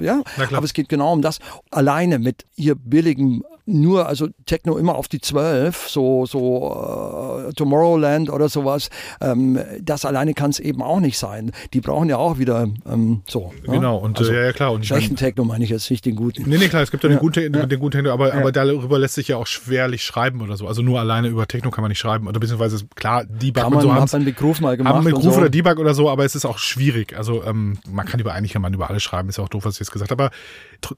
ja, aber es geht genau um das. Alleine mit ihr billigen nur, also Techno immer auf die 12, so, so uh, Tomorrowland oder sowas, ähm, das alleine kann es eben auch nicht sein. Die brauchen ja auch wieder ähm, so. Ne? Genau, und also, ja, ja, klar. Und schlechten Techno meine ich jetzt nicht den guten. Nee, nee, klar, es gibt ja den, guten, ja. den guten Techno, aber, ja. aber darüber lässt sich ja auch schwerlich schreiben oder so. Also nur alleine über Techno kann man nicht schreiben. Oder beziehungsweise, klar, Debug kann man, und so haben einen Begruf mal gemacht. Haben einen Begruf so. oder Debug oder so, aber es ist auch schwierig. Also ähm, man kann über eigentlich kann man über alles schreiben, ist ja auch doof, was ich jetzt gesagt habe. Aber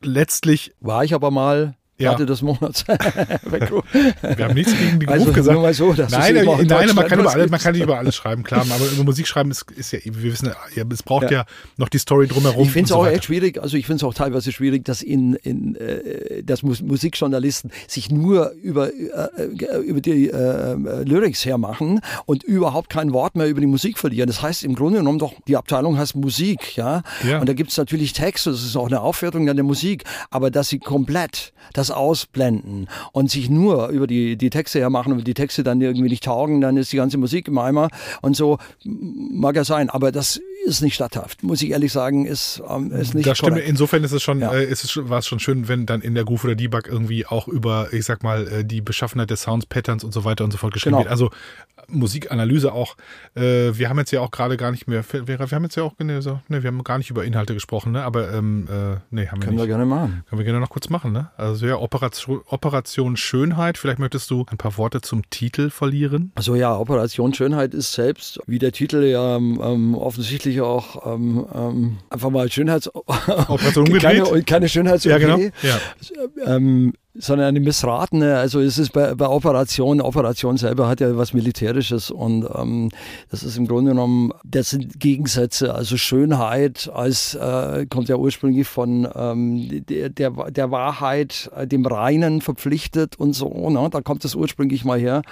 letztlich. War ich aber mal ja. Ende des Monats. Wir haben nichts gegen den Beruf also, gesagt. Mal so, nein, nein man, kann über alles, man kann nicht über alles schreiben, klar. Aber über Musik schreiben ist, ist ja, wir wissen, es braucht ja. ja noch die Story drumherum. Ich finde es so auch weiter. echt schwierig, also ich finde es auch teilweise schwierig, dass in, in äh, dass Musikjournalisten sich nur über, äh, über die äh, Lyrics hermachen und überhaupt kein Wort mehr über die Musik verlieren. Das heißt im Grunde genommen doch, die Abteilung heißt Musik, ja. ja. Und da gibt es natürlich Texte, das ist auch eine Aufwertung der Musik, aber dass sie komplett das das ausblenden und sich nur über die, die Texte hermachen und die Texte dann irgendwie nicht taugen, dann ist die ganze Musik im Eimer und so mag ja sein, aber das ist nicht statthaft, muss ich ehrlich sagen, ist, ähm, ist nicht Das stimmt, insofern ist es schon, ja. äh, ist es, war es schon schön, wenn dann in der Groove oder Debug irgendwie auch über, ich sag mal, äh, die Beschaffenheit des Sounds, Patterns und so weiter und so fort geschrieben genau. wird. Also Musikanalyse auch. Äh, wir haben jetzt ja auch gerade gar nicht mehr, wir, wir haben jetzt ja auch, ne, ne, wir haben gar nicht über Inhalte gesprochen, ne? aber ähm, äh, nee, haben wir Können nicht. wir gerne machen. Können wir gerne noch kurz machen, ne? Also ja, Operation, Operation Schönheit, vielleicht möchtest du ein paar Worte zum Titel verlieren? Also ja, Operation Schönheit ist selbst, wie der Titel ja ähm, offensichtlich auch ähm, ähm einfach mal Schönheits... Operation keine, keine Schönheits Ja, genau. Ja. Ähm, sondern eine missratene, also es ist bei, bei Operationen, Operation selber hat ja was Militärisches und ähm, das ist im Grunde genommen, das sind Gegensätze, also Schönheit als, äh, kommt ja ursprünglich von ähm, der, der, der Wahrheit, äh, dem Reinen verpflichtet und so, ne? da kommt das ursprünglich mal her.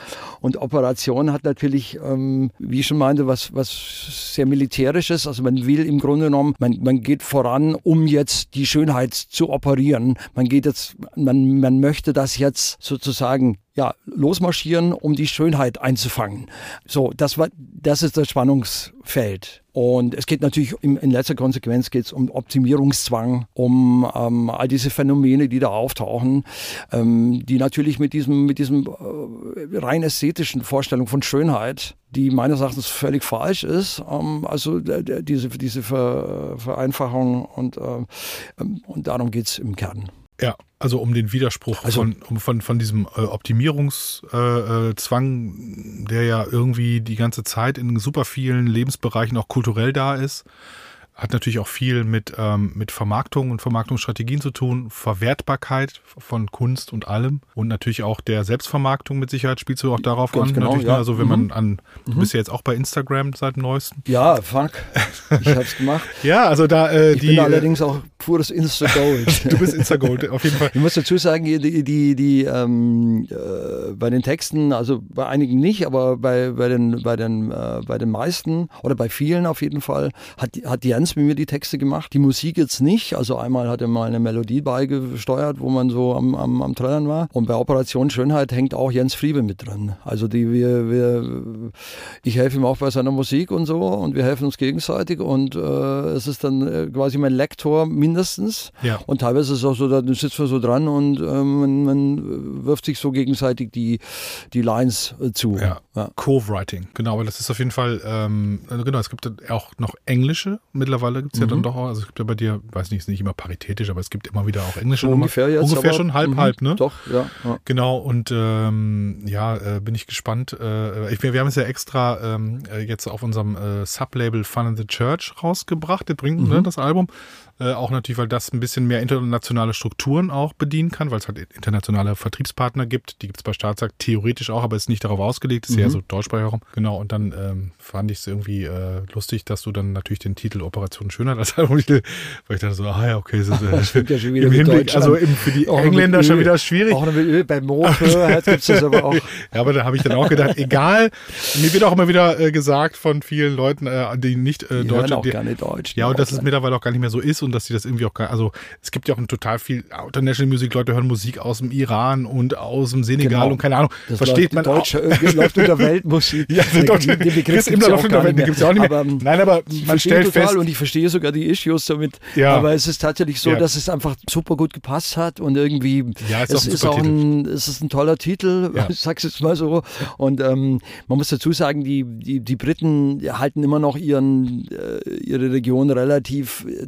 Und Operation hat natürlich, ähm, wie ich schon meinte, was, was sehr Militärisches, also man will im Grunde genommen, man, man geht voran, um jetzt die Schönheit zu operieren, man geht jetzt, man, man man möchte das jetzt sozusagen ja, losmarschieren, um die Schönheit einzufangen. So, das war, das ist das Spannungsfeld. Und es geht natürlich in, in letzter Konsequenz geht um Optimierungszwang, um ähm, all diese Phänomene, die da auftauchen, ähm, die natürlich mit diesem, mit diesem äh, rein ästhetischen Vorstellung von Schönheit, die meines Erachtens völlig falsch ist, ähm, also diese, diese Ver, Vereinfachung und, äh, ähm, und darum geht es im Kern. Ja, also um den Widerspruch also, von, um, von, von diesem äh, Optimierungszwang, äh, der ja irgendwie die ganze Zeit in super vielen Lebensbereichen auch kulturell da ist hat natürlich auch viel mit, ähm, mit Vermarktung und Vermarktungsstrategien zu tun, Verwertbarkeit von Kunst und allem und natürlich auch der Selbstvermarktung mit Sicherheit spielst du auch darauf Ganz an. Genau, ja. ne? Also wenn man Mhm. an, du bist ja jetzt auch bei Instagram seit dem neuesten. Ja, fuck. Ich hab's gemacht. Ja, also da äh, Ich die. bin allerdings auch pures Insta-Gold. du bist Instagold, auf jeden Fall. Ich muss dazu sagen, die, die, die ähm, äh, bei den Texten, also bei einigen nicht, aber bei, bei, den, bei, den, äh, bei den meisten oder bei vielen auf jeden Fall hat, hat Jens mit mir die Texte gemacht. Die Musik jetzt nicht. Also einmal hat er mal eine Melodie beigesteuert, wo man so am, am, am Trällern war. Und bei Operation Schönheit hängt auch Jens Friebe mit drin. Also die wir, wir ich helfe ihm auch bei seiner Musik und so und wir helfen uns gegenseitig und äh, es ist dann äh, quasi mein Lektor mindestens. Ja. Und teilweise ist es auch so, da sitzt man so dran und äh, man, man wirft sich so gegenseitig die, die Lines äh, zu. Ja. Ja. Co-Writing, genau, aber das ist auf jeden Fall, ähm, also genau, es gibt auch noch englische, mittlerweile gibt es ja dann doch auch, also es gibt ja bei dir, weiß nicht, ist nicht immer paritätisch, aber es gibt immer wieder auch englische So Nummer. ungefähr jetzt. Ungefähr aber, schon halb, mhm, halb, ne? Doch, ja. ja. Genau, und ähm, ja, äh, bin ich gespannt. Äh, ich, wir wir haben es ja extra ähm, äh, jetzt auf unserem äh, Sublabel Fun in the Church rausgebracht, das bringt ne, das Album. Äh, auch natürlich, weil das ein bisschen mehr internationale Strukturen auch bedienen kann, weil es halt internationale Vertriebspartner gibt. Die gibt es bei Staatssack theoretisch auch, aber ist nicht darauf ausgelegt, ist eher so deutschsprachig herum. Genau, und dann ähm, fand ich es irgendwie äh, lustig, dass du dann natürlich den Titel Operation Schönheit als Albumtitel, weil ich dann so, ah ja, okay, das ist, äh, ja schon wieder im mit Hinblick, also im, für die Auch Engländer schon wieder schwierig. Auch mit Öl beim Motorrad gibt es das aber auch. Ja, aber da habe ich dann auch gedacht, egal. Mir wird auch immer wieder äh, gesagt von vielen Leuten, äh, die nicht äh, Die Deutsche, auch die, gerne Deutsch. ja, und dass es mittlerweile auch gar nicht mehr so ist und dass sie das irgendwie auch gar, also es gibt ja auch total viel International Music, Leute hören Musik aus dem Iran und aus dem Senegal Genau. und keine Ahnung, Das versteht man läuft, Deutsche, äh, läuft unter Weltmusik. Ja, der deutsche Den Begriff gibt's Imler ja auch gar Welt, nicht ja auch nicht mehr. Aber, Nein, aber man stellt total fest, und ich verstehe sogar die Issues damit. Ja. Aber es ist tatsächlich so, Ja. dass es einfach super gut gepasst hat und irgendwie Ja, ist es auch ein ist auch ein, es ist ein toller Titel, Ja. ich sag's jetzt mal so. Und ähm, man muss dazu sagen, die, die, die Briten halten immer noch ihren, äh, ihre Region relativ äh,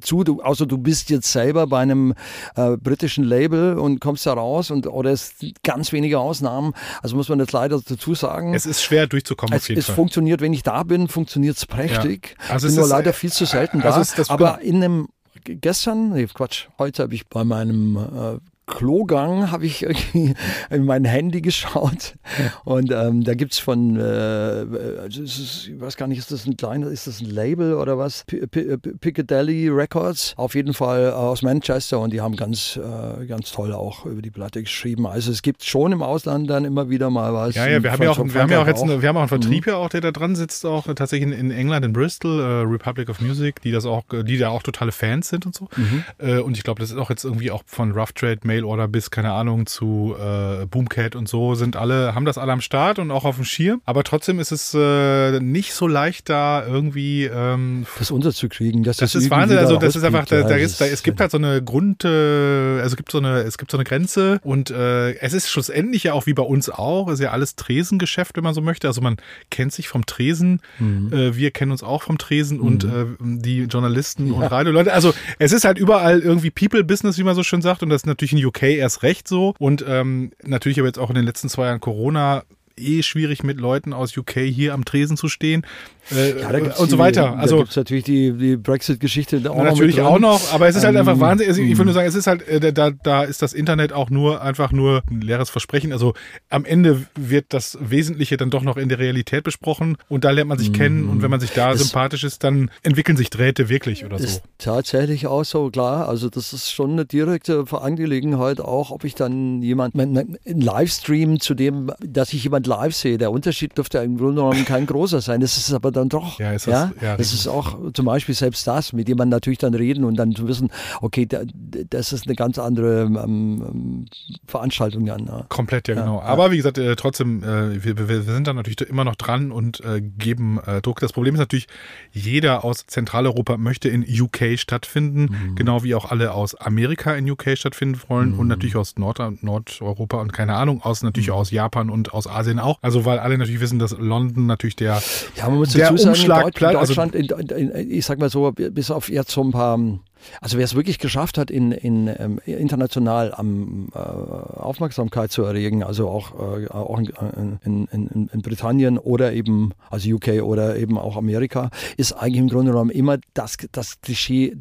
zu, du, außer du bist jetzt selber bei einem äh, britischen Label und kommst da raus und oder es sind ganz wenige Ausnahmen. Also muss man jetzt leider dazu sagen. es ist schwer durchzukommen Es, es funktioniert, wenn ich da bin, funktioniert es prächtig. Ja. Also bin es nur ist, leider äh, viel zu selten also da. Aber in einem gestern, nee, Quatsch, heute habe ich bei meinem äh, Klogang habe ich irgendwie in mein Handy geschaut und ähm, da gibt es von, äh, also ist, ich weiß gar nicht, ist das ein kleiner, ist das ein Label oder was? P P Piccadilly Records, auf jeden Fall aus Manchester und die haben ganz, äh, ganz toll auch über die Platte geschrieben. Also es gibt schon im Ausland dann immer wieder mal was. Ja, ja, wir haben ja auch, wir haben ja auch jetzt, eine, wir haben auch einen Mhm. Vertrieb ja auch, der da dran sitzt, auch äh, tatsächlich in, in England, in Bristol, äh, Republic of Music, die das auch, äh, die da auch totale Fans sind und so. Mhm. Äh, und ich glaube, das ist auch jetzt irgendwie auch von Rough Trade, Mail Order bis, keine Ahnung, zu äh, Boomcat und so, sind alle, haben das alle am Start und auch auf dem Schirm. Aber trotzdem ist es äh, nicht so leicht da irgendwie, ähm, das unterzukriegen. Dass das das ist Wahnsinn. Also das ist einfach, da, da Ja, ist, da, es gibt halt so eine Grund, äh, also gibt so eine, es gibt so eine Grenze und äh, es ist schlussendlich ja auch wie bei uns auch, ist ja alles Tresengeschäft, wenn man so möchte. Also man kennt sich vom Tresen, Mhm. äh, wir kennen uns auch vom Tresen und äh, die Journalisten und Radioleute. Also es ist halt überall irgendwie People-Business, wie man so schön sagt, und das ist natürlich in UK erst recht so. Und ähm, natürlich aber jetzt auch in den letzten zwei Jahren Corona eh schwierig mit Leuten aus UK hier am Tresen zu stehen äh, Ja, da gibt's und so die, weiter. Da Also gibt es natürlich die, die Brexit-Geschichte auch noch natürlich auch noch, aber es ist halt Ähm, einfach Wahnsinn. Also ich will nur sagen, es ist halt, äh, da, da ist das Internet auch nur einfach nur ein leeres Versprechen. Also am Ende wird das Wesentliche dann doch noch in der Realität besprochen und da lernt man sich kennen und wenn man sich da Es- sympathisch ist, dann entwickeln sich Drähte wirklich oder so. Ist tatsächlich auch so, klar. Also das ist schon eine direkte Angelegenheit auch, ob ich dann jemand, einen Livestream zu dem, dass ich jemand live sehe, der Unterschied dürfte im Grunde genommen kein großer sein. Das ist aber dann doch. Ja, ist das- ja, ja, das ist auch zum Beispiel selbst das, mit dem man natürlich dann reden und dann zu wissen, okay, da, das ist eine ganz andere ähm, ähm, Veranstaltung dann. Ja. Komplett, ja, genau. Aber wie gesagt, äh, trotzdem, äh, wir, wir sind da natürlich immer noch dran und äh, geben äh, Druck. Das Problem ist natürlich, jeder aus Zentraleuropa möchte in UK stattfinden, Mhm. genau wie auch alle aus Amerika in UK stattfinden wollen und natürlich aus Nord Nordeuropa und keine Ahnung, aus natürlich Mhm. aus Japan und aus Asien auch. Also weil alle natürlich wissen, dass London natürlich der Ja, man muss Der dazu sagen, in, Umschlagplatz- Deut also- in Deutschland, in, in, ich sag mal so, bis auf jetzt so ein paar, also wer es wirklich geschafft hat, in, in ähm, international am äh, Aufmerksamkeit zu erregen, also auch, äh, auch in, in, in, Britannien oder eben, also UK oder eben auch Amerika, ist eigentlich im Grunde genommen immer das, das Klischee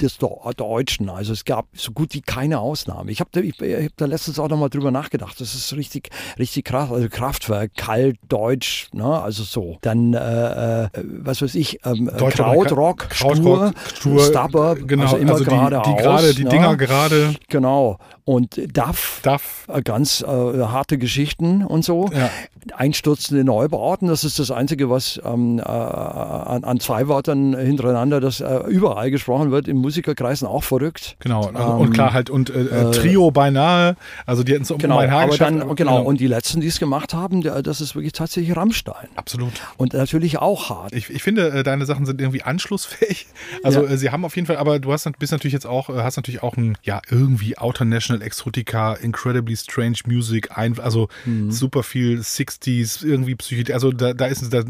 des Deu- Deutschen. Also es gab so gut wie keine Ausnahme. Ich habe da, ich, ich hab da letztens auch nochmal drüber nachgedacht. Das ist richtig, richtig krass. Also Kraftwerk, kalt, deutsch, ne? also so. Dann, äh, äh, was weiß ich, ähm, Krautrock, Krautrock, Stur, Stubber, genau, also immer die, geradeaus. die gerade, die ne? Dinger gerade, Genau. Und Duff, Duff. äh, ganz äh, harte Geschichten und so. Ja. Einstürzende Neubauten, das ist das Einzige, was ähm, äh, an, an zwei Wörtern hintereinander, das äh, überall gesprochen wird, in Musikerkreisen auch verrückt. Genau, also, Ähm, und klar halt und äh, äh, Trio beinahe, also die hätten es um Genau, mein Haar aber geschafft. dann, aber- genau, und die letzten, die es gemacht haben, der, das ist wirklich tatsächlich Rammstein. Absolut. Und natürlich auch hart. Ich, ich finde, deine Sachen sind irgendwie anschlussfähig. Also Ja. sie haben auf jeden Fall, aber du hast bist natürlich jetzt auch, äh, hast natürlich auch ein, ja, irgendwie Outer National Exotica, Incredibly Strange Music, ein, also Mhm. super viel 60s, irgendwie Psychedelik, also da, da ist es da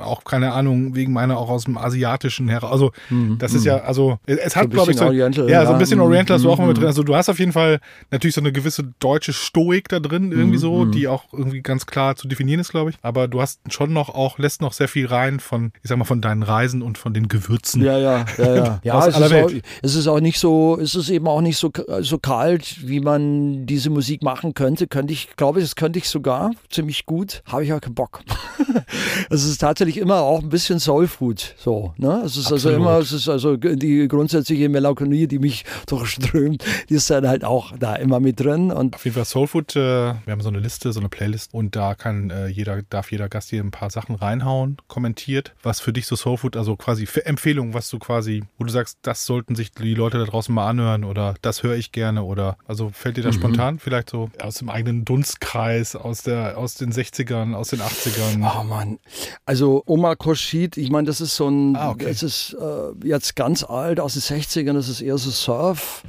auch, keine Ahnung, wegen meiner auch aus dem asiatischen her. Also das ist ja, also es hat, Mhm. glaube ich, so, Oriental, ja, so ein bisschen Mhm, Oriental hast du auch mhm, immer mit drin. Also du hast auf jeden Fall natürlich so eine gewisse deutsche Stoik da drin, irgendwie Mhm, so, die auch irgendwie ganz klar zu definieren ist, glaube ich. Aber du hast schon noch auch, lässt noch sehr viel rein von, ich sag mal, von deinen Reisen und von den Gewürzen. Ja, ja, ja, ja. ja es, ist auch. Es ist auch nicht so, es ist eben auch nicht so, so kalt, wie man diese Musik machen könnte. Könnte ich, glaube ich, das könnte ich sogar ziemlich gut. Habe ich aber keinen Bock. es ist tatsächlich immer auch ein bisschen Soul Food. So, ne? Es ist also Absolut. immer, es ist also die grundsätzliche Melancholie, die mich durchströmt, die ist dann halt auch da immer mit drin. Und Auf jeden Fall Soulfood, äh, wir haben so eine Liste, so eine Playlist und da kann äh, jeder, darf jeder Gast hier ein paar Sachen reinhauen, kommentiert, was für dich so Soulfood, also quasi für Empfehlungen, was du quasi, wo du sagst, das sollten sich die Leute da draußen mal anhören oder das höre ich gerne oder also fällt dir da spontan vielleicht so aus dem eigenen Dunstkreis, aus der, aus den 60ern, aus den 80ern. Oh Mann. Also Omar Khorshid, ich meine, das ist so ein, Ah, okay. das ist äh, jetzt ganz alt, aus den 60ern, das ist eher so Surf.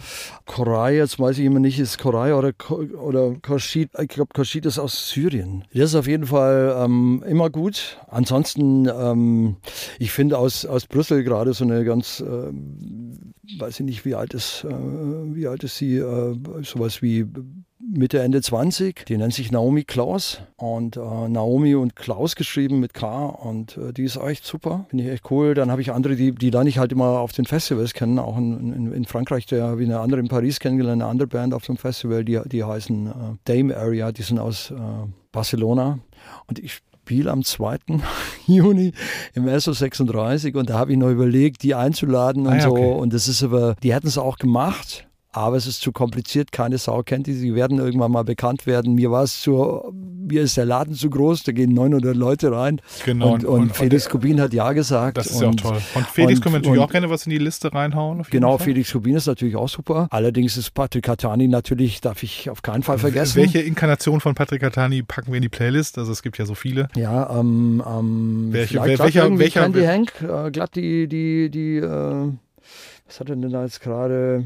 Koray, jetzt weiß ich immer nicht, ist Koray oder, oder Khorshid, ich glaube Khorshid ist aus Syrien. Das ist auf jeden Fall ähm, immer gut. Ansonsten, ähm, ich finde aus, aus Brüssel gerade so eine ganz, ähm, weiß ich nicht, wie alt ist, äh, wie alt ist sie, äh, sowas wie Mitte, Ende 20. Die nennt sich Naomi Klaus und äh, Naomi und Klaus geschrieben mit K und äh, die ist echt super. Finde ich echt cool. Dann habe ich andere, die, die lerne ich halt immer auf den Festivals kennen, auch in, in, in Frankreich, der wie eine andere in Paris kennengelernt, eine andere Band auf dem Festival, die, die heißen äh, Dame Area, die sind aus äh, Barcelona und ich spiele am 2. Juni im SO 36 und da habe ich noch überlegt, die einzuladen und Ah ja, so okay. und das ist aber, die hätten es auch gemacht. Aber es ist zu kompliziert, keine Sau kennt die. Sie werden irgendwann mal bekannt werden. Mir war es zu, mir ist der Laden zu groß, da gehen 900 Leute rein. Genau. Und, und, Felix Kubin hat ja gesagt. das ist und, ja auch toll. Und Felix und- können wir natürlich und- auch gerne was in die Liste reinhauen. Genau, Fall. Felix Kubin ist natürlich auch super. Allerdings ist Patrick Catani natürlich, darf ich auf keinen Fall vergessen. Welche Inkarnation von Patrick Catani packen wir in die Playlist? Also es gibt ja so viele. Ja, ähm, ähm, Welche- welcher- welcher- Candy Hank, äh, glatt die, die, die, äh, was hat er denn da jetzt gerade?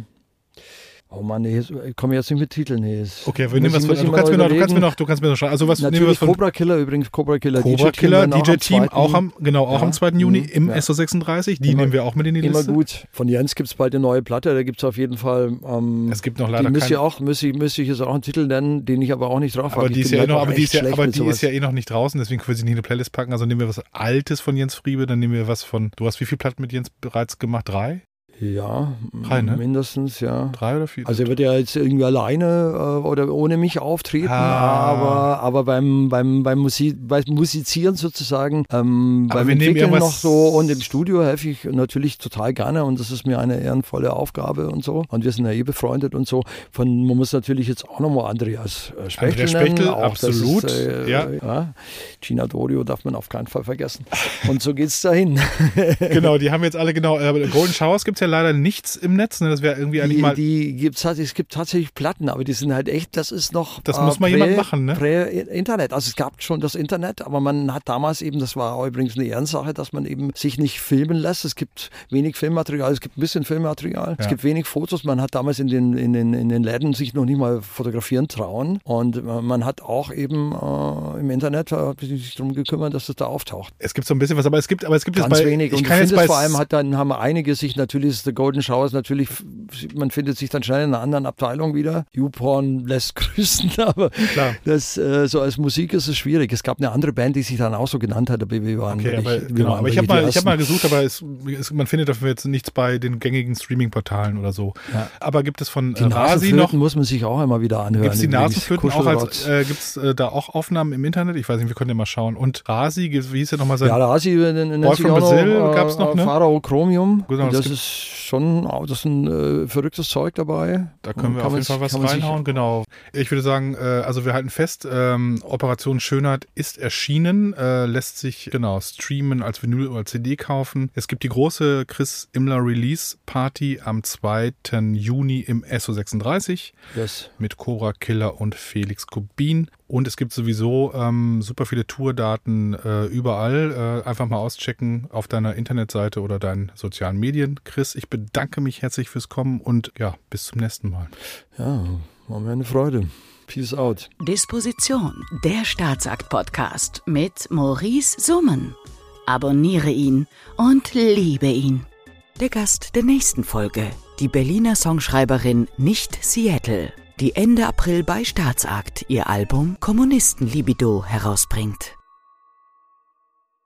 Oh Mann, nee, ich komme jetzt nicht mit Titeln. Nee, Okay, wir nehmen was von, du kannst mir noch, du kannst mir noch, du kannst mir noch schreiben. Also was nehmen wir von Cobra Killer übrigens, Cobra Killer. Cobra DJ-Team Killer, werden auch am DJ-Team, zweiten- auch am, genau, auch Ja. am 2. Juni im Ja. SO36. Die Immer- nehmen wir auch mit in die Immer Liste. gut. Von Jens gibt es bald eine neue Platte, da gibt es auf jeden Fall. Ähm, Es gibt noch die leider müsst ihr auch, müsste ich, ich jetzt auch einen Titel nennen, den ich aber auch nicht drauf Aber habe. die, Ich ist ja, eh noch, aber die, ist ja, aber die ist ja eh noch nicht draußen, deswegen können wir sie nicht in eine Playlist packen. Also nehmen wir was Altes von Jens Friebe, dann nehmen wir was von. Du hast wie viel Platten mit Jens bereits gemacht? Drei? Ja, Drei, ne? mindestens, ja. Drei oder vier? Also er wird ja jetzt irgendwie alleine äh, oder ohne mich auftreten, Ah. aber, aber beim, beim, beim, Musi beim Musizieren sozusagen, ähm, Aber beim Entwickeln noch so und im Studio helfe ich natürlich total gerne und das ist mir eine ehrenvolle Aufgabe und so. Und wir sind ja eh befreundet und so. Von, man muss natürlich jetzt auch nochmal Andreas äh, Spechtel Andreas Spechtel, nennen. Absolut, Ist, äh, ja. ja. Gina Dorio darf man auf keinen Fall vergessen. Und so geht's dahin. genau, die haben jetzt alle genau. Aber Golden Showers gibt es ja leider nichts im Netz. Ne? Das wäre irgendwie eigentlich Die, mal. die gibt's, es gibt tatsächlich Platten, aber die sind halt echt, das ist noch. Das muss mal jemand machen, ne? Prä-Internet. Also es gab schon das Internet, aber man hat damals eben, das war übrigens eine Ehrensache, dass man eben sich nicht filmen lässt. Es gibt wenig Filmmaterial, es gibt ein bisschen Filmmaterial, es Ja. gibt wenig Fotos. Man hat damals in den, in, den, in den Läden sich noch nicht mal fotografieren trauen. Und äh, man hat auch eben äh, im Internet äh, sich darum gekümmert, dass das da auftaucht. es gibt so ein bisschen was, aber es gibt, aber es gibt Ganz jetzt bei. wenig. Ich Und ich jetzt finde es vor allem hat dann haben einige sich natürlich ist The Golden Showers natürlich man findet sich dann schnell in einer anderen Abteilung wieder. YouPorn lässt grüßen, aber Klar. das äh, so als Musik ist es schwierig. Es gab eine andere Band, die sich dann auch so genannt hat, aber wir waren Okay, wirklich- aber, wir genau, aber ich habe mal, die ich hab mal gesucht, aber es, es, man findet dafür jetzt nichts bei den gängigen Streaming-Portalen oder so. Ja. Aber gibt es von die äh, Rasi noch, muss man sich auch immer wieder anhören. gibt es die. Nasenflöten auch als, äh, gibt es äh, da auch Aufnahmen im Internet? Ich weiß nicht, wir können ja mal schauen. Und Rasi, wie hieß der nochmal sein? ja, Rasi äh, nennt Boy sich from Brazil äh, gab's noch, ne? Pharao Chromium. Genau, das das ist schon, das ist ein äh, verrücktes Zeug dabei. Da können wir auf jeden Fall was sich- reinhauen, genau. Ich würde sagen, äh, also wir halten fest, ähm, Operation Schönheit ist erschienen, äh, lässt sich genau streamen als Vinyl oder CD kaufen. Es gibt die große Chris Immler Release Party am 2. Juni im SO36 Yes. mit Cobra Killer und Felix Kubin. Und es gibt sowieso ähm, super viele Tourdaten äh, überall. Äh, einfach mal auschecken auf deiner Internetseite oder deinen sozialen Medien. Chris, ich bedanke mich herzlich fürs Kommen und ja, bis zum nächsten Mal. Ja, war mir eine Freude. Peace out. Disposition, der Staatsakt-Podcast mit Maurice Summen. Abonniere ihn und liebe ihn. Der Gast der nächsten Folge, die Berliner Songschreiberin Nicht Seattle, die Ende April bei Staatsakt ihr Album Kommunistenlibido herausbringt.